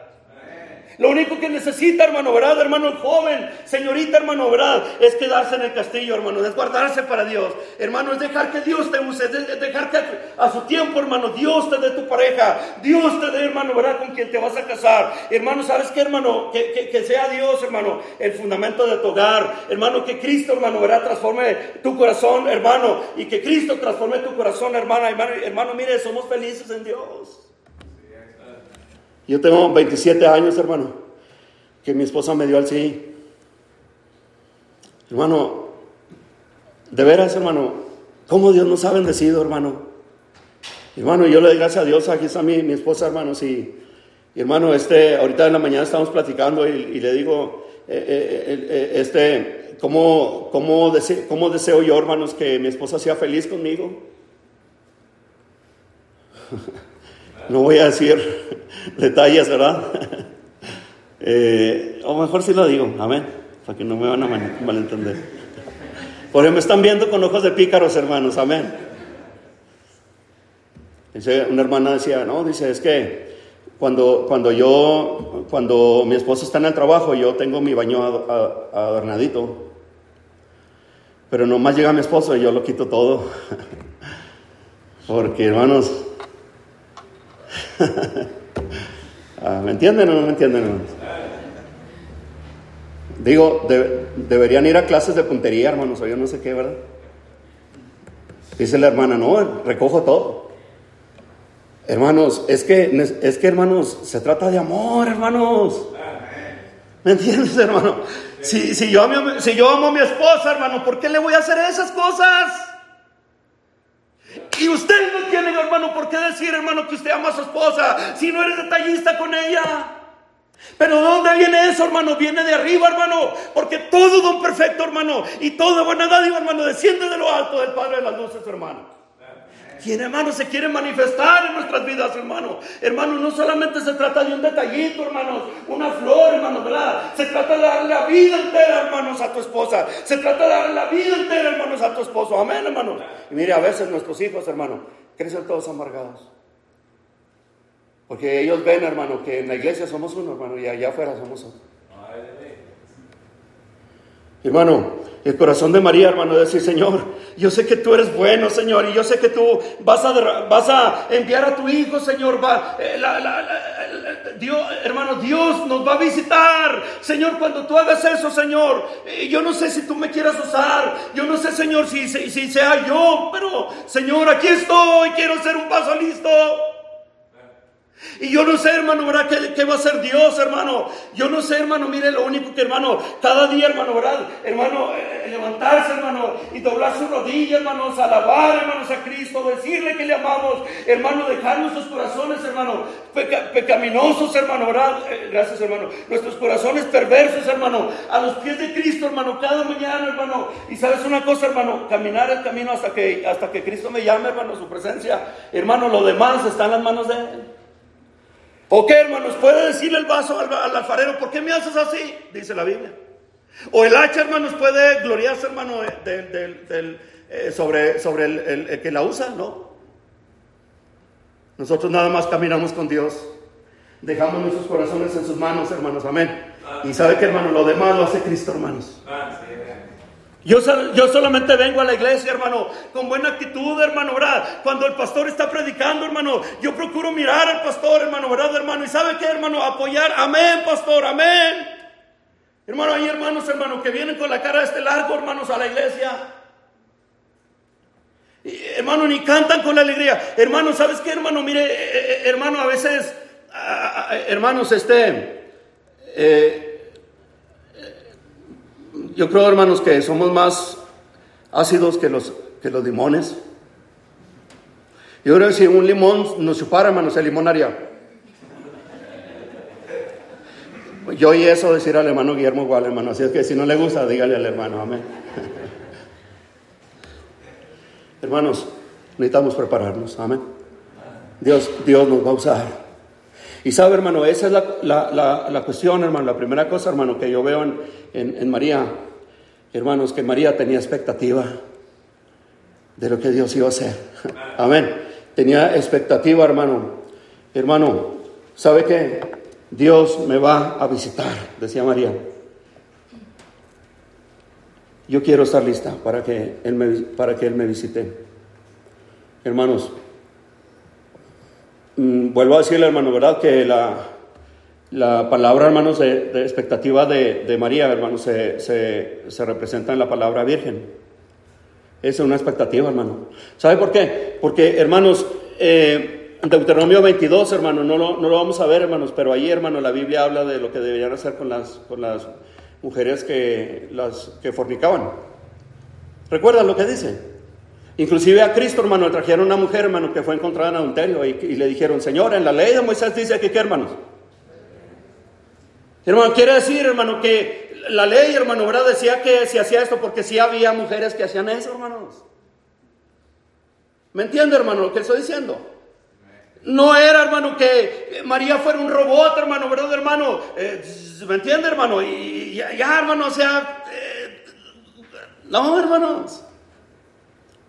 Lo único que necesita, hermano, ¿verdad? Hermano joven, señorita, hermano, ¿verdad? Es quedarse en el castillo, hermano, es guardarse para Dios. Hermano, es dejar que Dios te use, es dejar que a su tiempo, hermano, Dios te dé tu pareja, Dios te dé, hermano, ¿verdad? Con quien te vas a casar. Hermano, ¿sabes qué, hermano? Que, sea Dios, hermano, el fundamento de tu hogar. Hermano, que Cristo, hermano, ¿verdad? Transforme tu corazón, hermano, y que Cristo transforme tu corazón. Hermano, hermano mire, somos felices en Dios. Yo tengo 27 años, hermano, que mi esposa me dio al sí. Hermano, de veras, hermano, ¿cómo Dios nos ha bendecido, hermano? Hermano, yo le doy gracias a Dios, aquí está mi, mi esposa, hermano, sí. Y hermano, este, ahorita en la mañana estamos platicando y, le digo, eh, eh, eh, este, ¿cómo, cómo, ¿cómo deseo yo, hermanos, que mi esposa sea feliz conmigo? no voy a decir detalles, ¿verdad? eh, o mejor si lo digo, amén, para que no me van a malentender. Porque me están viendo con ojos de pícaros, hermanos, amén. Una hermana decía, no, dice, es que cuando, cuando yo, cuando mi esposo está en el trabajo, yo tengo mi baño adornadito. Pero nomás llega mi esposo y yo lo quito todo. Porque, hermanos, ¿Me entienden o no me entienden? Digo, deberían ir a clases de puntería, hermanos, o yo no sé qué, ¿verdad? Dice la hermana, no, recojo todo. Hermanos, es que, es que, hermanos, se trata de amor, hermanos. ¿Me entiendes, hermano? Si, si, yo, si yo amo a mi esposa, hermano, ¿por qué le voy a hacer esas cosas? Y usted no tiene, hermano, por qué decir, hermano, que usted ama a su esposa si no eres detallista con ella. Pero ¿de dónde viene eso, hermano? Viene de arriba, hermano. Porque todo don perfecto, hermano, y toda buena dádiva, hermano, desciende de lo alto del Padre de las luces, hermano. Quien, hermano, se quiere manifestar en nuestras vidas, hermano. Hermano, no solamente se trata de un detallito, hermanos, una flor, hermano, ¿verdad? Se trata de darle la vida entera, hermanos, a tu esposa. Se trata de darle la vida entera, hermanos, a tu esposo. Amén, hermano. Y mire, a veces nuestros hijos, hermano, crecen todos amargados. Porque ellos ven, hermano, que en la iglesia somos uno, hermano, y allá afuera somos otro. Hermano, el corazón de María, hermano, decir, Señor, yo sé que tú eres bueno, Señor, y yo sé que tú vas a, vas a enviar a tu Hijo, Señor. Eh, Dios, hermano, Dios nos va a visitar. Señor, cuando tú hagas eso, Señor, eh, yo no sé si tú me quieras usar, yo no sé, Señor, si, si, si sea yo, pero, Señor, aquí estoy, quiero ser un paso listo. Y yo no sé, hermano, ¿verdad? ¿Qué, va a hacer Dios, hermano? Yo no sé, hermano, mire lo único que, hermano, cada día, hermano, ¿verdad? Hermano, eh, levantarse, hermano, y doblar su rodilla, hermanos, alabar, hermanos, a Cristo, decirle que le amamos, hermano, dejar nuestros corazones, hermano, pecaminosos, hermano, ¿verdad? Eh, gracias, hermano. Nuestros corazones perversos, hermano, a los pies de Cristo, hermano, cada mañana, hermano. Y sabes una cosa, hermano, caminar el camino hasta que, hasta que Cristo me llame, hermano, su presencia. Hermano, lo demás está en las manos de Él. ¿O qué, hermanos? ¿Puede decirle el vaso al, alfarero, ¿por qué me haces así? Dice la Biblia. O el hacha, hermanos, puede gloriarse, hermano, eh, sobre, sobre el, que la usa, ¿no? Nosotros nada más caminamos con Dios. Dejamos nuestros corazones en sus manos, hermanos. Amén. Y sabe que, hermano, lo demás lo hace Cristo, hermanos. Yo, solamente vengo a la iglesia, hermano, con buena actitud, hermano, ¿verdad? Cuando el pastor está predicando, hermano, yo procuro mirar al pastor, hermano, ¿verdad, hermano? Y sabe qué, hermano, apoyar, amén, pastor, amén. Hermano, hay hermanos, hermano, que vienen con la cara de este largo, hermanos, a la iglesia. hermano, ni cantan con la alegría. Hermano, ¿sabes qué, hermano? Mire, eh, eh, hermano, a veces, hermanos, este, eh, yo creo, hermanos, que somos más ácidos que los, que los limones. Yo creo que si un limón nos chupara, hermanos, el limón haría. Yo oí eso decir al hermano Guillermo igual, hermano. Así es que si no le gusta, dígale al hermano, amén. Hermanos, necesitamos prepararnos, amén. Dios, Dios nos va a usar. Y sabe, hermano, esa es la, cuestión, hermano. La primera cosa, hermano, que yo veo en, en, María, hermanos, que María tenía expectativa de lo que Dios iba a hacer. Amén. Tenía expectativa, hermano. Hermano, ¿sabe qué? Dios me va a visitar, decía María. Yo quiero estar lista para que Él me, para que él me visite. Hermanos, mm, vuelvo a decirle, hermano, ¿verdad? Que la, la palabra, hermanos, de, expectativa de, María, hermanos, se, se, representa en la palabra virgen. Es una expectativa, hermano. ¿Sabe por qué? Porque, hermanos, eh, Deuteronomio 22, hermano, no lo, no lo, vamos a ver, hermanos, pero ahí, hermano, la Biblia habla de lo que deberían hacer con las, con las mujeres que, las, que fornicaban. ¿Recuerdan lo que dice? Inclusive a Cristo, hermano, le trajeron una mujer, hermano, que fue encontrada en adulterio y, y le dijeron, Señor, en la ley de Moisés dice que, ¿qué, hermanos? Hermano, quiere decir, hermano, que la ley, hermano, ¿verdad? Decía que se hacía esto porque sí había mujeres que hacían eso, hermanos. ¿Me entiende, hermano, lo que estoy diciendo? No era, hermano, que María fuera un robot, hermano, ¿verdad, hermano? Eh, ¿Me entiende, hermano? Y ya, hermano, o sea... Eh, no, hermanos.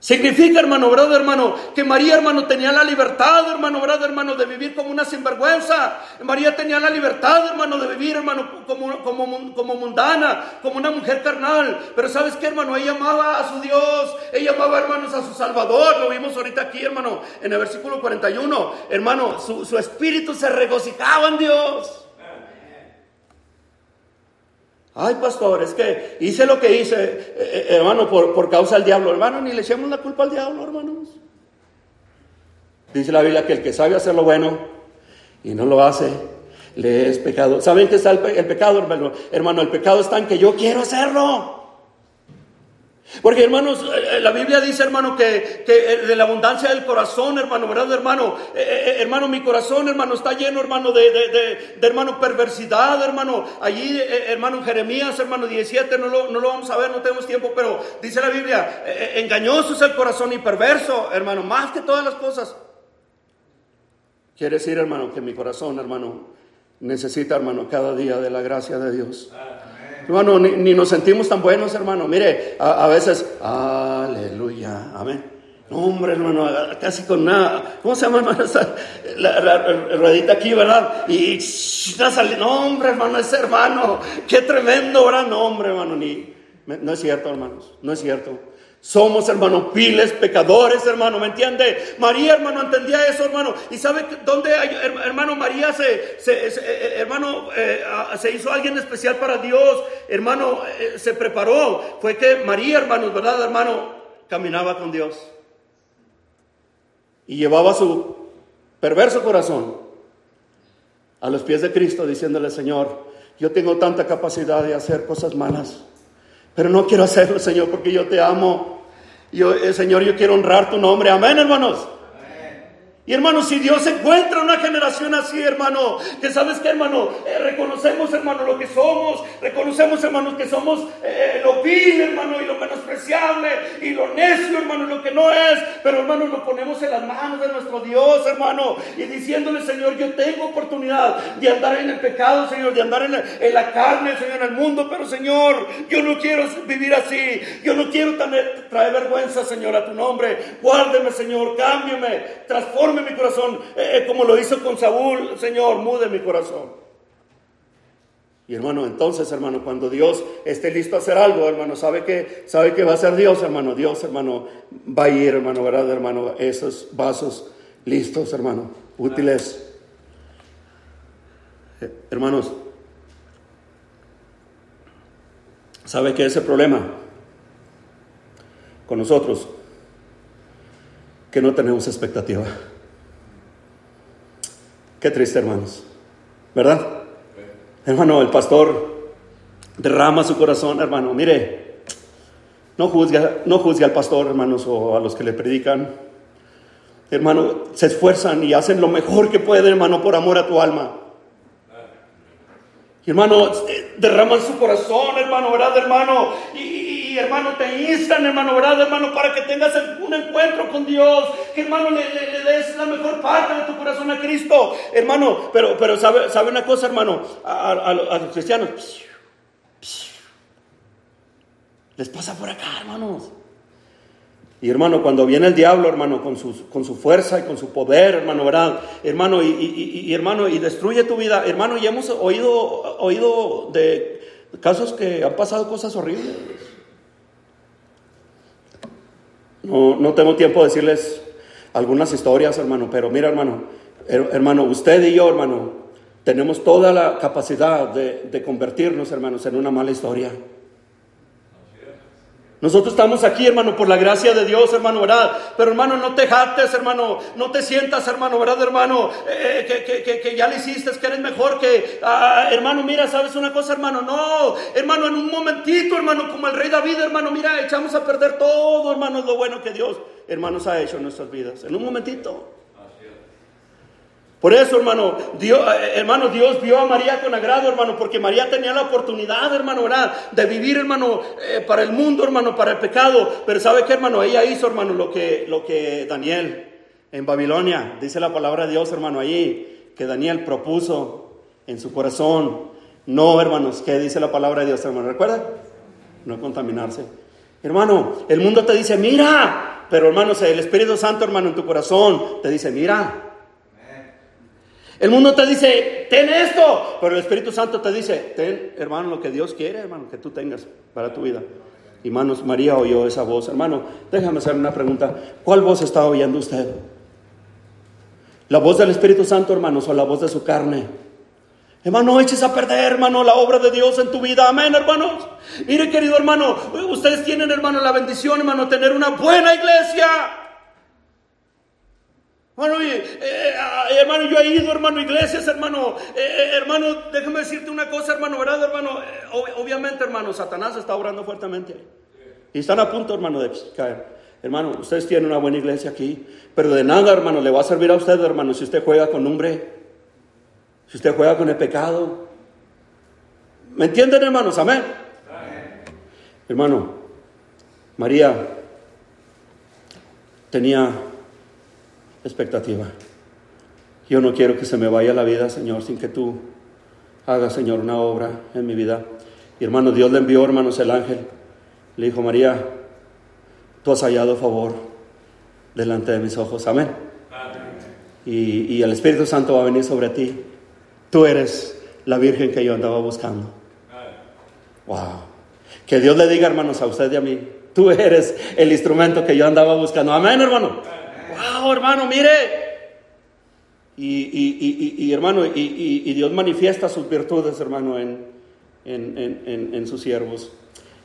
Significa, hermano, ¿verdad, hermano? Que María, hermano, tenía la libertad, hermano, ¿verdad, hermano? De vivir como una sinvergüenza. María tenía la libertad, hermano, de vivir, hermano, como, como, como mundana, como una mujer carnal. Pero ¿sabes qué, hermano? Ella amaba a su Dios. Ella amaba, hermanos, a su Salvador. Lo vimos ahorita aquí, hermano, en el versículo 41. Hermano, su, su espíritu se regocijaba en Dios. Ay, pastor, es que hice lo que hice, eh, eh, hermano, por, por, causa del diablo. Hermano, ni le echemos la culpa al diablo, hermanos. Dice la Biblia que el que sabe hacer lo bueno y no lo hace, le es pecado. ¿Saben qué está el, el pecado, hermano? Hermano, el pecado está en que yo quiero hacerlo. Porque hermanos, eh, eh, la Biblia dice, hermano, que, eh, de la abundancia del corazón, hermano, ¿verdad, hermano? hermano, mi corazón, hermano, está lleno, hermano, de, de, hermano, perversidad, hermano. Allí, hermano, en Jeremías, hermano, 17, no lo, no lo vamos a ver, no tenemos tiempo, pero dice la Biblia, engañoso es el corazón y perverso, hermano, más que todas las cosas. Quiere decir, hermano, que mi corazón, hermano, necesita, hermano, cada día de la gracia de Dios. Hermano, ni, nos sentimos tan buenos, hermano. Mire, a, veces, aleluya, amén. No, hombre, hermano, casi con nada. ¿Cómo se llama, hermano? la, ruedita aquí, ¿verdad? Y saliendo. No, hombre, hermano, ese hermano, qué tremendo, ¿verdad? No, hombre, hermano, ni. No es cierto, hermanos, no es cierto. Somos, hermano, piles, pecadores, hermano, ¿me entiende? María, hermano, entendía eso, hermano. ¿Y sabe dónde, hermano, María se, eh, eh, hermano, eh, se hizo alguien especial para Dios? Hermano, se preparó. Fue que María, hermano, ¿verdad, hermano? Caminaba con Dios. Y llevaba su perverso corazón a los pies de Cristo, diciéndole, Señor, yo tengo tanta capacidad de hacer cosas malas. Pero no quiero hacerlo, Señor, porque yo te amo. Yo, eh, Señor, yo quiero honrar tu nombre. Amén, hermanos. Y hermano, si Dios encuentra una generación así, hermano, que sabes que, hermano, eh, reconocemos, hermano, lo que somos, reconocemos, hermanos, que somos eh, lo vil, hermano, y lo menospreciable, y lo necio, hermano, lo que no es, pero, hermano, lo ponemos en las manos de nuestro Dios, hermano, y diciéndole, Señor, yo tengo oportunidad de andar en el pecado, Señor, de andar en, la carne, Señor, en el mundo, pero, Señor, yo no quiero vivir así, yo no quiero traer vergüenza, Señor, a tu nombre, guárdeme, Señor, cámbiame, transforme mi corazón, eh, eh, como lo hizo con Saúl, Señor, mude mi corazón. Y hermano, entonces, hermano, cuando Dios esté listo a hacer algo, hermano, sabe que sabe que va a ser Dios, hermano. Dios, hermano, va a ir, hermano, ¿verdad, hermano? Esos vasos listos, hermano, útiles. Eh, hermanos, ¿sabe que ese problema con nosotros? Que no tenemos expectativa. Qué triste, hermanos. ¿Verdad? Hermano, el pastor derrama su corazón, hermano. Mire, no juzgue, no juzgue al pastor, hermanos, o a los que le predican. Hermano, se esfuerzan y hacen lo mejor que pueden, hermano, por amor a tu alma. hermano, eh, derraman su corazón, hermano, ¿verdad, hermano? Y, hermano, te instan, hermano, ¿verdad, hermano? Para que tengas un encuentro con Dios, que hermano le, des la mejor parte de tu corazón a Cristo, hermano. Pero, pero sabe, sabe una cosa, hermano, a, los cristianos, les pasa por acá, hermanos. Y hermano, cuando viene el diablo, hermano, con su, con su fuerza y con su poder, hermano, ¿verdad? Hermano, y, hermano, y destruye tu vida. Hermano, y hemos oído, oído de casos que han pasado cosas horribles. No, no tengo tiempo de decirles algunas historias, hermano, pero mira, hermano, hermano, usted y yo, hermano, tenemos toda la capacidad de, de convertirnos, hermanos, en una mala historia. Nosotros estamos aquí, hermano, por la gracia de Dios, hermano, ¿verdad? Pero, hermano, no te jactes, hermano, no te sientas, hermano, ¿verdad, hermano? Eh, que, ya le hiciste, que eres mejor que, ah, hermano, mira, ¿sabes una cosa, hermano? No, hermano, en un momentito, hermano, como el rey David, hermano, mira, echamos a perder todo, hermano, lo bueno que Dios, hermanos, ha hecho en nuestras vidas. En un momentito. Por eso, hermano, Dios, eh, hermano, Dios vio a María con agrado, hermano, porque María tenía la oportunidad, hermano, de vivir, hermano, eh, para el mundo, hermano, para el pecado. Pero ¿sabe qué, hermano? Ella hizo, hermano, lo que, lo que Daniel en Babilonia, dice la palabra de Dios, hermano, allí, que Daniel propuso en su corazón. No, hermanos, ¿qué dice la palabra de Dios, hermano? ¿Recuerda? No contaminarse. Hermano, el mundo te dice, mira, pero hermanos, el Espíritu Santo, hermano, en tu corazón te dice, mira, el mundo te dice, ten esto, pero el Espíritu Santo te dice, ten, hermano, lo que Dios quiere, hermano, que tú tengas para tu vida. Y Hermanos, María oyó esa voz. Hermano, déjame hacer una pregunta. ¿Cuál voz está oyendo usted? ¿La voz del Espíritu Santo, hermanos, o la voz de su carne? Hermano, eches a perder, hermano, la obra de Dios en tu vida. Amén, hermanos. Mire, querido hermano, ustedes tienen, hermano, la bendición, hermano, tener una buena iglesia. Hermano, eh, eh, hermano, yo he ido, hermano, iglesias, hermano. Eh, hermano, déjame decirte una cosa, hermano, ¿verdad, hermano? obviamente, hermano, Satanás está obrando fuertemente. Y están a punto, hermano, de caer. Hermano, ustedes tienen una buena iglesia aquí, pero de nada, hermano, le va a servir a usted, hermano, si usted juega con hombre, si usted juega con el pecado. ¿Me entienden, hermanos? Amén. Hermano, María tenía expectativa. Yo no quiero que se me vaya la vida, Señor, sin que tú hagas, Señor, una obra en mi vida. Y hermano, Dios le envió, hermanos, el ángel. Le dijo, María, tú has hallado favor delante de mis ojos. Amén. Y, y el Espíritu Santo va a venir sobre ti. Tú eres la Virgen que yo andaba buscando. Wow. Que Dios le diga, hermanos, a usted y a mí, tú eres el instrumento que yo andaba buscando. Amén, hermano hermano, mire. Y, hermano, y, Dios manifiesta sus virtudes, hermano, en, en, sus siervos.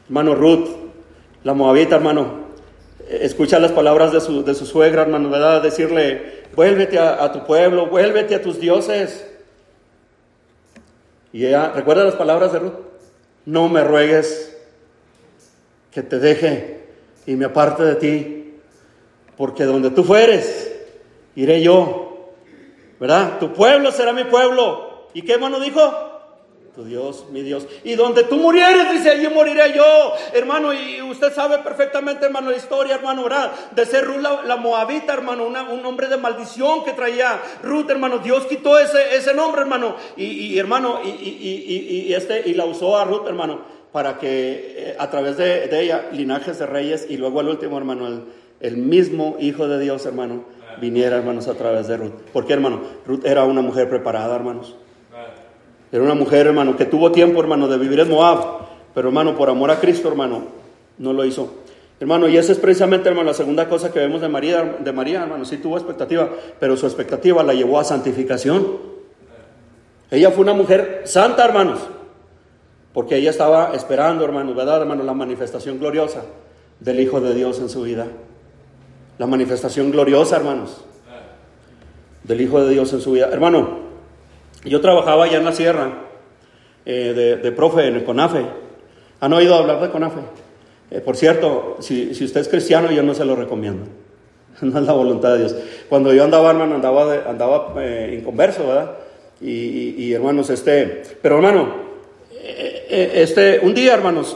Hermano Ruth, la moabita, hermano, escucha las palabras de su, de su suegra, hermano, ¿verdad? Decirle, vuélvete a, tu pueblo, vuélvete a tus dioses. Y ella, ¿recuerda las palabras de Ruth? No me ruegues que te deje y me aparte de ti porque donde tú fueres, iré yo. ¿Verdad? Tu pueblo será mi pueblo. ¿Y qué hermano dijo? Tu Dios, mi Dios. Y donde tú murieres, dice, allí moriré yo. Hermano, y usted sabe perfectamente, hermano, la historia, hermano, ¿verdad? De ser Ruth la, moabita, hermano, un nombre de maldición que traía Ruth, hermano. Dios quitó ese, ese nombre, hermano. Y, hermano, y, este, y la usó a Ruth, hermano, para que eh, a través de, de, ella, linajes de reyes, y luego al último, hermano, el el mismo Hijo de Dios, hermano, viniera, hermanos, a través de Ruth. ¿Por qué, hermano? Ruth era una mujer preparada, hermanos. Era una mujer, hermano, que tuvo tiempo, hermano, de vivir en Moab, pero, hermano, por amor a Cristo, hermano, no lo hizo. Hermano, y esa es precisamente, hermano, la segunda cosa que vemos de María, de María, hermano, sí tuvo expectativa, pero su expectativa la llevó a santificación. Ella fue una mujer santa, hermanos, porque ella estaba esperando, hermano, ¿verdad, hermano? La manifestación gloriosa del Hijo de Dios en su vida la manifestación gloriosa, hermanos, del Hijo de Dios en su vida. Hermano, yo trabajaba allá en la sierra eh, de, profe en el CONAFE. ¿Han oído hablar de CONAFE? Eh, por cierto, si, usted es cristiano, yo no se lo recomiendo. No es la voluntad de Dios. Cuando yo andaba, hermano, andaba, andaba eh, inconverso, ¿verdad? Y, hermanos, este, pero hermano, este, un día, hermanos,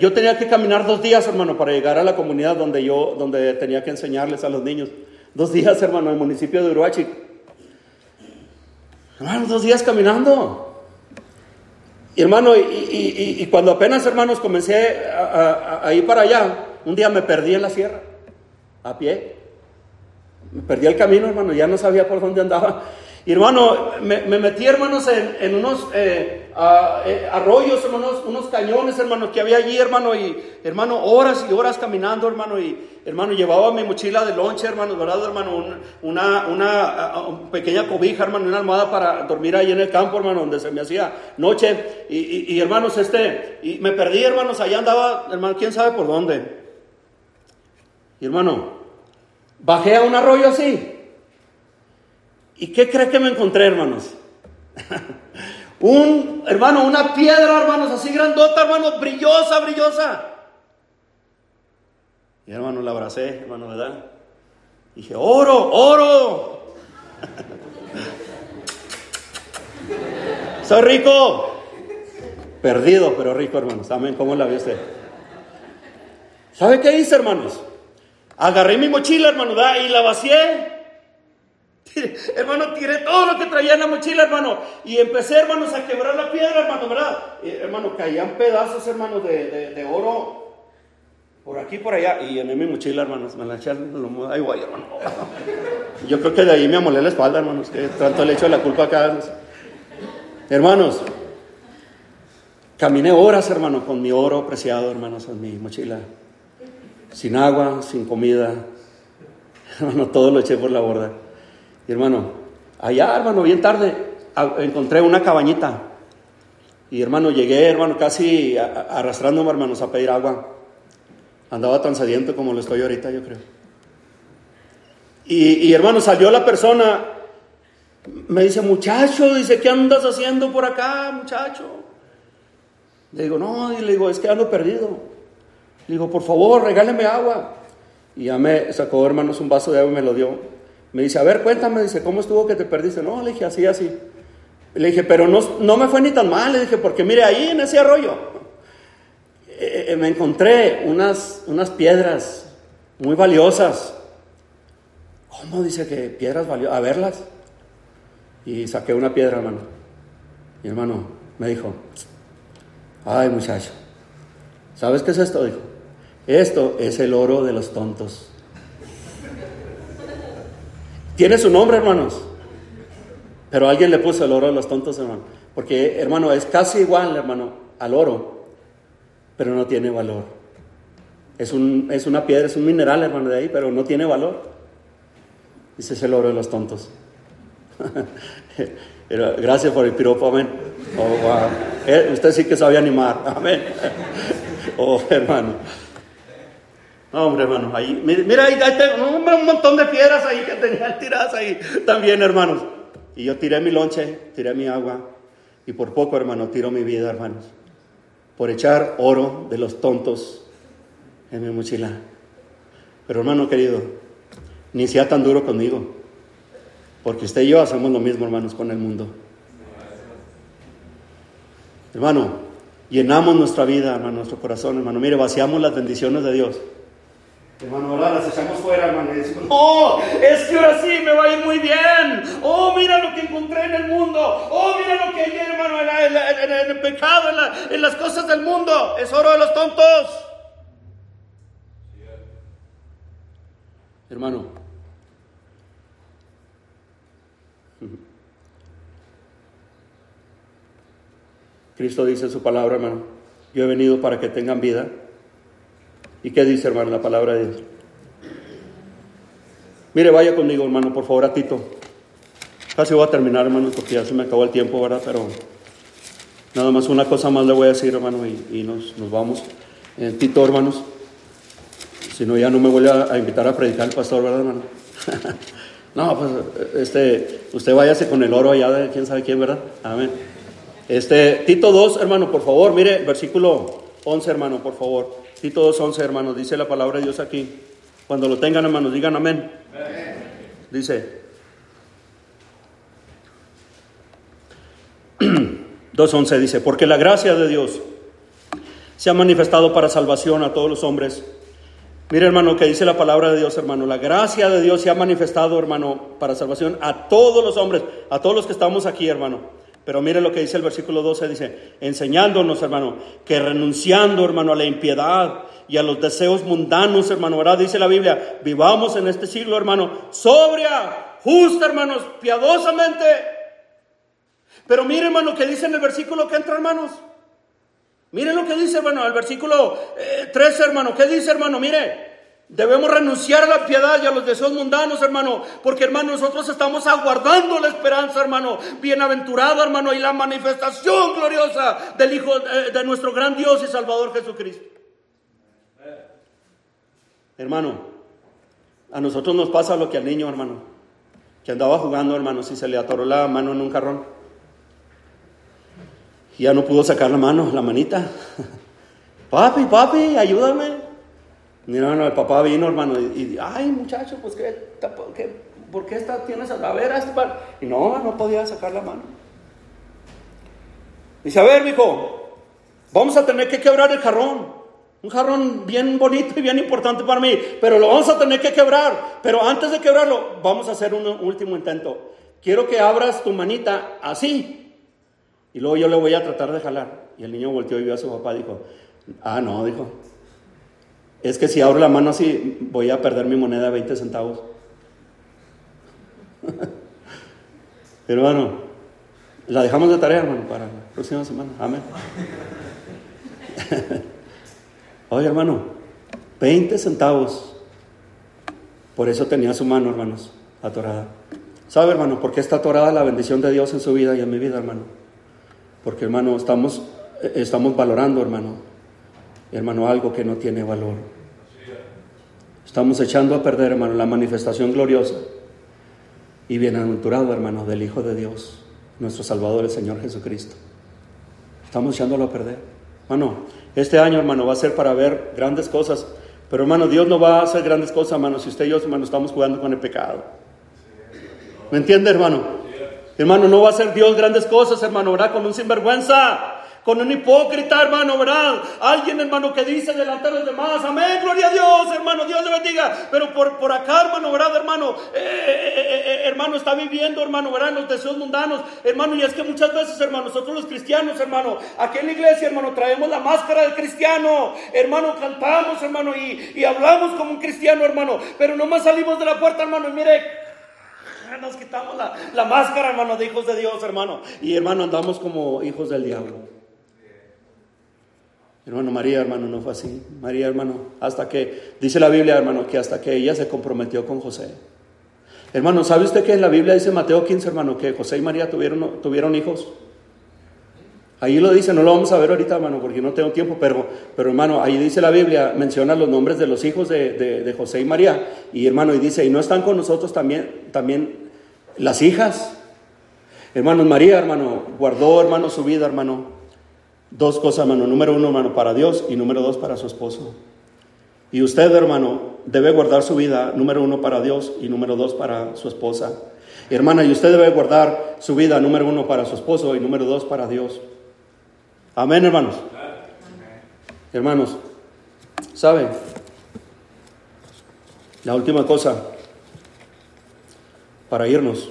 yo tenía que caminar dos días, hermano, para llegar a la comunidad donde yo, donde tenía que enseñarles a los niños. Dos días, hermano, en el municipio de Uruachi. Hermano, dos días caminando. Y hermano, y, cuando apenas, hermanos, comencé a, ir para allá, un día me perdí en la sierra. a pie. Me perdí el camino, hermano, ya no sabía por dónde andaba. Y hermano, me, metí, hermanos, en, unos eh, eh, arroyos, hermanos, unos cañones, hermano, que había allí, hermano, y hermano, horas y horas caminando, hermano, y hermano, llevaba mi mochila de lonche, hermano, ¿verdad, hermano? una, una, pequeña cobija, hermano, una almohada para dormir ahí en el campo, hermano, donde se me hacía noche. Y, y hermanos, este, y me perdí, hermanos, allá andaba, hermano, quién sabe por dónde. Y hermano, bajé a un arroyo así. ¿Y qué cree que me encontré, hermanos? un, hermano, una piedra, hermanos, así grandota, hermano, brillosa, brillosa. Y hermano, la abracé, hermano, ¿verdad? Dije, oro, oro. Soy rico. Perdido, pero rico, hermanos. Amén. ¿Cómo la vio usted? ¿Sabe qué hice, hermanos? Agarré mi mochila, hermano, y la vacié. Hermano, tiré todo lo que traía en la mochila, hermano. Y empecé, hermanos, a quebrar la piedra, hermano, ¿verdad? hermano, caían pedazos, hermano, de, oro. Por aquí, por allá. Y en mi mochila, hermanos, me la eché Ay, guay, hermano. Yo creo que de ahí me amolé la espalda, hermanos. Que tanto le echo la culpa acá. Hermanos, caminé horas, hermano, con mi oro preciado, hermanos, en mi mochila sin agua, sin comida. Hermano, todo lo eché por la borda. Y hermano, allá, hermano, bien tarde, encontré una cabañita. Y hermano, llegué, hermano, casi arrastrándome, hermanos, a pedir agua. Andaba tan sediento como lo estoy ahorita, yo creo. Y, y hermano, salió la persona, me dice, muchacho, dice, ¿qué andas haciendo por acá, muchacho? Le digo, no, y le digo, es que ando perdido. Le digo, por favor, regáleme agua. Y ya me sacó, hermanos, un vaso de agua y me lo dio. Me dice, a ver, cuéntame, dice, ¿cómo estuvo que te perdiste? No, le dije, así, así. Le dije, pero no, no me fue ni tan mal, le dije, porque mire, ahí en ese arroyo eh, eh, me encontré unas, unas piedras muy valiosas. ¿Cómo dice que piedras valiosas? A verlas. Y saqué una piedra, hermano. Mi hermano me dijo, ay muchacho, ¿sabes qué es esto? Dijo, esto es el oro de los tontos. Tiene su nombre, hermanos. Pero alguien le puso el oro de los tontos, hermano. Porque, hermano, es casi igual, hermano, al oro, pero no tiene valor. Es, un, es una piedra, es un mineral, hermano, de ahí, pero no tiene valor. Dice, es el oro de los tontos. Gracias por el piropo, amén. Oh, eh, usted sí que sabía animar, amén. Oh, hermano. No, hombre, hermano, ahí, mira, ahí, tengo un montón de piedras ahí que tenía tiradas ahí también, hermanos. Y yo tiré mi lonche, tiré mi agua, y por poco, hermano, tiro mi vida, hermanos, por echar oro de los tontos en mi mochila. Pero, hermano querido, ni sea tan duro conmigo, porque usted y yo hacemos lo mismo, hermanos, con el mundo. Hermano, llenamos nuestra vida, hermano, nuestro corazón, hermano. Mire, vaciamos las bendiciones de Dios. Hermano, ahora las echamos fuera, hermano, y decimos, oh, es que ahora sí me va a ir muy bien. Oh, mira lo que encontré en el mundo. Oh, mira lo que hay, hermano, en, el pecado, en, las cosas del mundo. Es oro de los tontos. Hermano, Cristo dice en su palabra, hermano, yo he venido para que tengan vida ¿Y qué dice, hermano, la palabra de Dios? Mire, vaya conmigo, hermano, por favor, a Tito. Casi voy a terminar, hermano, porque ya se me acabó el tiempo, ¿verdad? Pero nada más una cosa más le voy a decir, hermano, y, nos, vamos. Eh, Tito, hermanos, si no, ya no me vuelve a, invitar a predicar el pastor, ¿verdad, hermano? no, pues, este, usted váyase con el oro allá de quién sabe quién, ¿verdad? Amén. Este, Tito 2, hermano, por favor, mire, versículo 11, hermano, por favor. Tito 2.11, hermanos, dice la palabra de Dios aquí. Cuando lo tengan, hermanos, digan amén. Dice, 2.11 dice, porque la gracia de Dios se ha manifestado para salvación a todos los hombres. Mire, hermano, que dice la palabra de Dios, hermano. La gracia de Dios se ha manifestado, hermano, para salvación a todos los hombres, a todos los que estamos aquí, hermano. Pero mire lo que dice el versículo 12, dice, enseñándonos, hermano, que renunciando, hermano, a la impiedad y a los deseos mundanos, hermano, ¿verdad? Dice la Biblia, vivamos en este siglo, hermano, sobria, justa, hermanos, piadosamente. Pero mire, hermano, que dice en el versículo que entra, hermanos. Miren lo que dice, hermano, el versículo 13, eh, hermano. ¿Qué dice, hermano? Mire, Debemos renunciar a la piedad y a los deseos mundanos, hermano, porque, hermano, nosotros estamos aguardando la esperanza, hermano, bienaventurado, hermano, y la manifestación gloriosa del Hijo de, de nuestro gran Dios y Salvador Jesucristo. Hermano, a nosotros nos pasa lo que al niño, hermano, que andaba jugando, hermano, si se le atoró la mano en un carrón. Y ya no pudo sacar la mano, la manita. papi, papi, ayúdame. Mi hermano, el papá vino, hermano, y, ay, muchacho, pues, ¿qué, qué, por qué está, tienes a ver este Y no, no podía sacar la mano. Dice, a ver, mijo, vamos a tener que quebrar el jarrón. Un jarrón bien bonito y bien importante para mí, pero lo vamos a tener que quebrar. Pero antes de quebrarlo, vamos a hacer un último intento. Quiero que abras tu manita así. Y luego yo le voy a tratar de jalar. Y el niño volteó y vio a su papá y dijo, ah, no, dijo, es que si abro la mano así, voy a perder mi moneda de 20 centavos. Bueno, la dejamos de tarea, hermano, para la próxima semana. Amén. Oye, hermano, 20 centavos. Por eso tenía su mano, hermanos, atorada. ¿Sabe, hermano, por qué está atorada la bendición de Dios en su vida y en mi vida, hermano? Porque, hermano, estamos, estamos valorando, hermano, hermano, algo que no tiene valor. Estamos echando a perder, hermano, la manifestación gloriosa y bienaventurado, hermano, del Hijo de Dios, nuestro Salvador, el Señor Jesucristo. Estamos echándolo a perder. Hermano, este año, hermano, va a ser para ver grandes cosas. Pero, hermano, Dios no va a hacer grandes cosas, hermano, si usted y yo, hermano, estamos jugando con el pecado. ¿Me entiende, hermano? Hermano, no va a hacer Dios grandes cosas, hermano, ¿verdad? Con un sinvergüenza con un hipócrita, hermano, ¿verdad? Alguien, hermano, que dice delante de los demás, amén, gloria a Dios, hermano, Dios le bendiga. Pero por, por acá, hermano, ¿verdad, hermano? Eh, eh, eh, hermano, está viviendo, hermano, ¿verdad? Los deseos mundanos, hermano, y es que muchas veces, hermano, nosotros los cristianos, hermano, aquí en la iglesia, hermano, traemos la máscara del cristiano, hermano, cantamos, hermano, y, y hablamos como un cristiano, hermano, pero nomás salimos de la puerta, hermano, y mire, nos quitamos la, la, máscara, hermano, de hijos de Dios, hermano. Y hermano, andamos como hijos del diablo. Hermano, María, hermano, no fue así. María, hermano, hasta que, dice la Biblia, hermano, que hasta que ella se comprometió con José. Hermano, ¿sabe usted que en la Biblia dice Mateo 15, hermano, que José y María tuvieron, tuvieron hijos? Ahí lo dice, no lo vamos a ver ahorita, hermano, porque no tengo tiempo, pero, pero hermano, ahí dice la Biblia, menciona los nombres de los hijos de, de, José y María, y hermano, y dice, y no están con nosotros también, también las hijas. Hermanos, María, hermano, guardó, hermano, su vida, hermano, Dos cosas, hermano. Número uno, hermano, para Dios y número dos, para su esposo. Y usted, hermano, debe guardar su vida, número uno, para Dios y número dos, para su esposa. hermana, y usted debe guardar su vida, número uno, para su esposo y número dos, para Dios. Amén, hermanos. Hermanos, ¿saben? La última cosa, para irnos.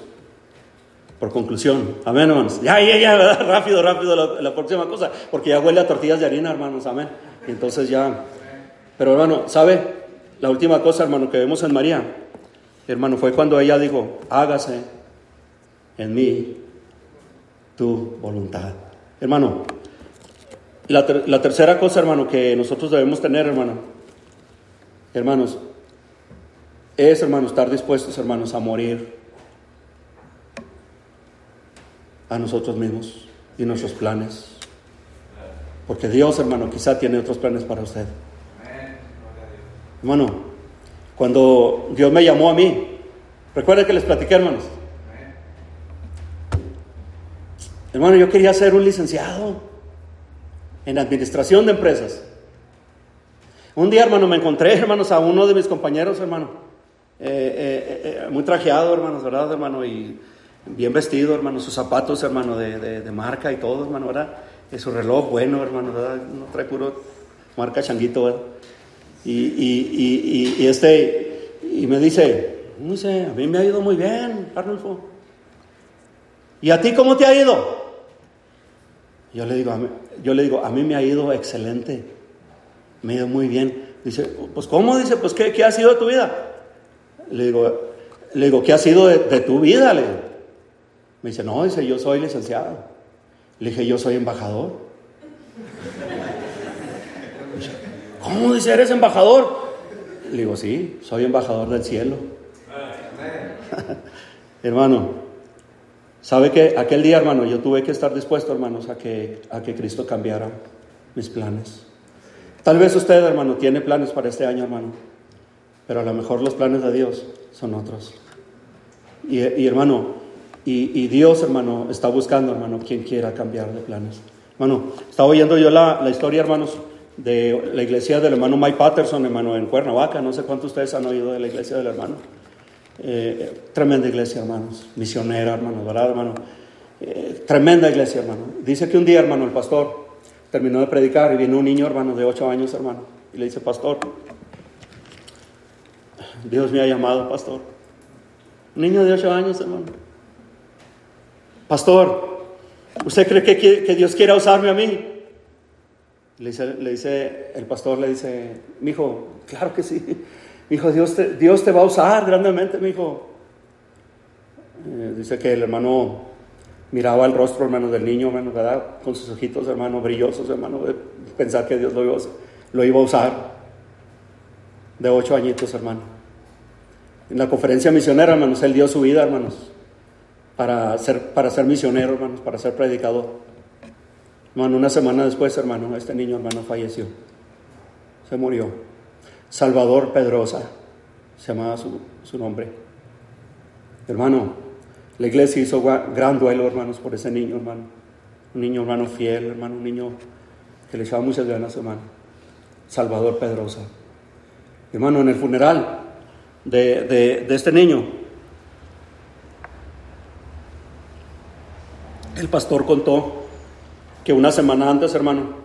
Por conclusión, amén, hermanos. Ya, ya, ya, rápido, rápido la, próxima cosa, porque ya huele a tortillas de harina, hermanos, amén. entonces ya, pero hermano, ¿sabe? La última cosa, hermano, que vemos en María, hermano, fue cuando ella dijo, hágase en mí tu voluntad. Hermano, la, la tercera cosa, hermano, que nosotros debemos tener, hermano, hermanos, es, hermano, estar dispuestos, hermanos, a morir a nosotros mismos y nuestros planes. Porque Dios, hermano, quizá tiene otros planes para usted. Hermano, cuando Dios me llamó a mí, recuerden que les platiqué, hermanos. Hermano, yo quería ser un licenciado en administración de empresas. Un día, hermano, me encontré, hermanos, a uno de mis compañeros, hermano, eh, eh, eh, muy trajeado, hermanos, ¿verdad, hermano? Y bien vestido, hermano, sus zapatos, hermano, de, de, marca y todo, hermano, ¿verdad? Y su reloj bueno, hermano, ¿verdad? No trae puro marca changuito, ¿verdad? Y, y, y, este, y me dice, no sé, a mí me ha ido muy bien, Arnulfo. ¿Y a ti cómo te ha ido? Yo le digo, a mí, yo le digo, a mí me ha ido excelente, me ha ido muy bien. Dice, pues ¿cómo? Dice, pues ¿qué, qué ha sido de tu vida? Le digo, le digo, ¿qué ha sido de, de tu vida? Le digo. Me dice, no, dice, yo soy licenciado. Le dije, yo soy embajador. ¿Cómo dice, eres embajador? Le digo, sí, soy embajador del cielo. hermano, ¿sabe que aquel día, hermano, yo tuve que estar dispuesto, hermanos, a que, a que Cristo cambiara mis planes? Tal vez usted, hermano, tiene planes para este año, hermano, pero a lo mejor los planes de Dios son otros. Y, hermano, y, Dios, hermano, está buscando, hermano, quien quiera cambiar de planes. Hermano, estaba oyendo yo la, historia, hermanos, de la iglesia del hermano Mike Patterson, hermano, en Cuernavaca. No sé cuántos ustedes han oído de la iglesia del hermano. Eh, tremenda iglesia, hermanos. Misionera, hermano, ¿verdad, hermano? Eh, tremenda iglesia, hermano. Dice que un día, hermano, el pastor terminó de predicar y vino un niño, hermano, de ocho años, hermano. Y le dice, pastor, Dios me ha llamado, pastor. Un niño de ocho años, hermano. Pastor, ¿usted cree que, Dios quiera usarme a mí? Le dice, el pastor le dice, mi hijo, claro que sí. Mi hijo, Dios te, Dios te va a usar grandemente, mi hijo. Eh, dice que el hermano miraba el rostro, hermano, del niño, hermano, ¿verdad? Con sus ojitos, hermano, brillosos, hermano, de pensar que Dios lo iba, lo iba a usar. De ocho añitos, hermano. En la conferencia misionera, hermanos, él dio su vida, hermanos, para ser, para ser misionero, hermanos, para ser predicador. Hermano, una semana después, hermano, este niño, hermano, falleció. Se murió. Salvador Pedrosa, se llamaba su, nombre. Hermano, la iglesia hizo gran duelo, hermanos, por ese niño, hermano. Un niño, hermano, fiel, hermano, un niño que le echaba muchas ganas, hermano. Salvador Pedrosa. Hermano, en el funeral de este niño, el pastor contó que una semana antes, hermano,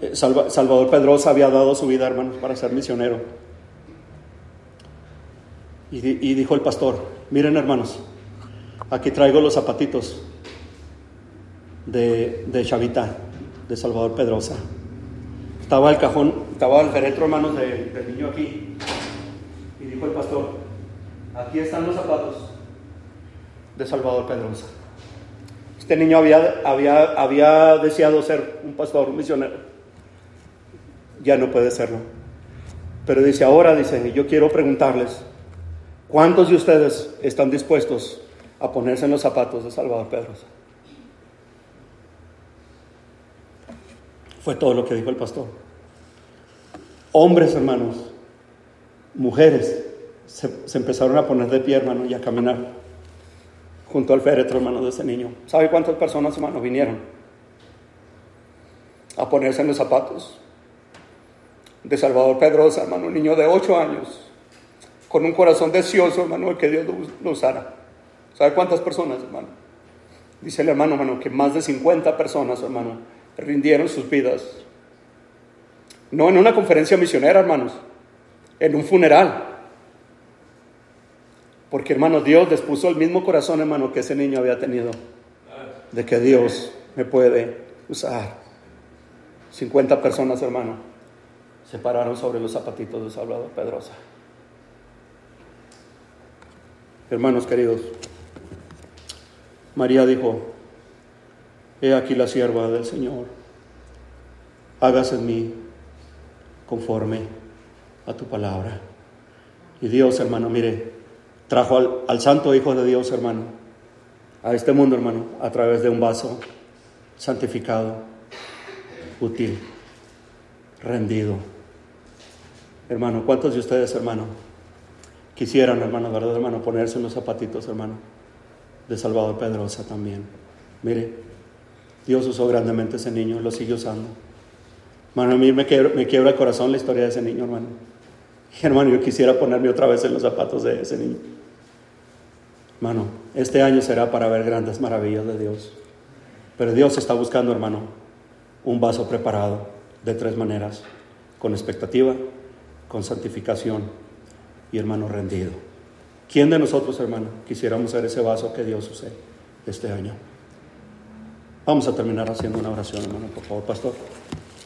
eh, Salvador Pedrosa había dado su vida, hermanos, para ser misionero. Y, dijo el pastor, miren hermanos, aquí traigo los zapatitos de, de Chavita, de Salvador Pedrosa. Estaba el cajón, estaba el féretro, hermanos, del niño aquí. Y dijo el pastor, aquí están los zapatos de Salvador Pedrosa. Este niño había, había, había deseado ser un pastor, un misionero. Ya no puede serlo. Pero dice, ahora dice, yo quiero preguntarles, ¿cuántos de ustedes están dispuestos a ponerse en los zapatos de Salvador Pedrosa? Fue todo lo que dijo el pastor. Hombres, hermanos, mujeres, se, se empezaron a poner de pie, hermano, y a caminar junto al féretro, hermano, de ese niño. ¿Sabe cuántas personas, hermano, vinieron a ponerse los zapatos de Salvador Pedrosa, hermano, un niño de ocho años, con un corazón deseoso, hermano, de que Dios lo usara? ¿Sabe cuántas personas, hermano? Dice el hermano, hermano, que más de 50 personas, hermano, rindieron sus vidas. No en una conferencia misionera, hermanos, en un funeral. Porque hermano, Dios les puso el mismo corazón, hermano, que ese niño había tenido. De que Dios me puede usar. 50 personas, hermano, se pararon sobre los zapatitos de Salvador Pedrosa. Hermanos queridos, María dijo, he aquí la sierva del Señor, hágase en mí conforme a tu palabra. Y Dios, hermano, mire, trajo al, Santo Hijo de Dios, hermano, a este mundo, hermano, a través de un vaso santificado, útil, rendido. Hermano, ¿cuántos de ustedes, hermano, quisieran, hermano, verdad, hermano, ponerse en los zapatitos, hermano, de Salvador Pedrosa también? Mire, Dios usó grandemente ese niño, lo sigue usando. Hermano, a mí me me quiebra el corazón la historia de ese niño, hermano. Hermano, yo quisiera ponerme otra vez en los zapatos de ese niño. Hermano, este año será para ver grandes maravillas de Dios. Pero Dios está buscando, hermano, un vaso preparado de tres maneras. Con expectativa, con santificación y, hermano, rendido. ¿Quién de nosotros, hermano, quisiéramos ser ese vaso que Dios use este año? Vamos a terminar haciendo una oración, hermano, por favor, pastor.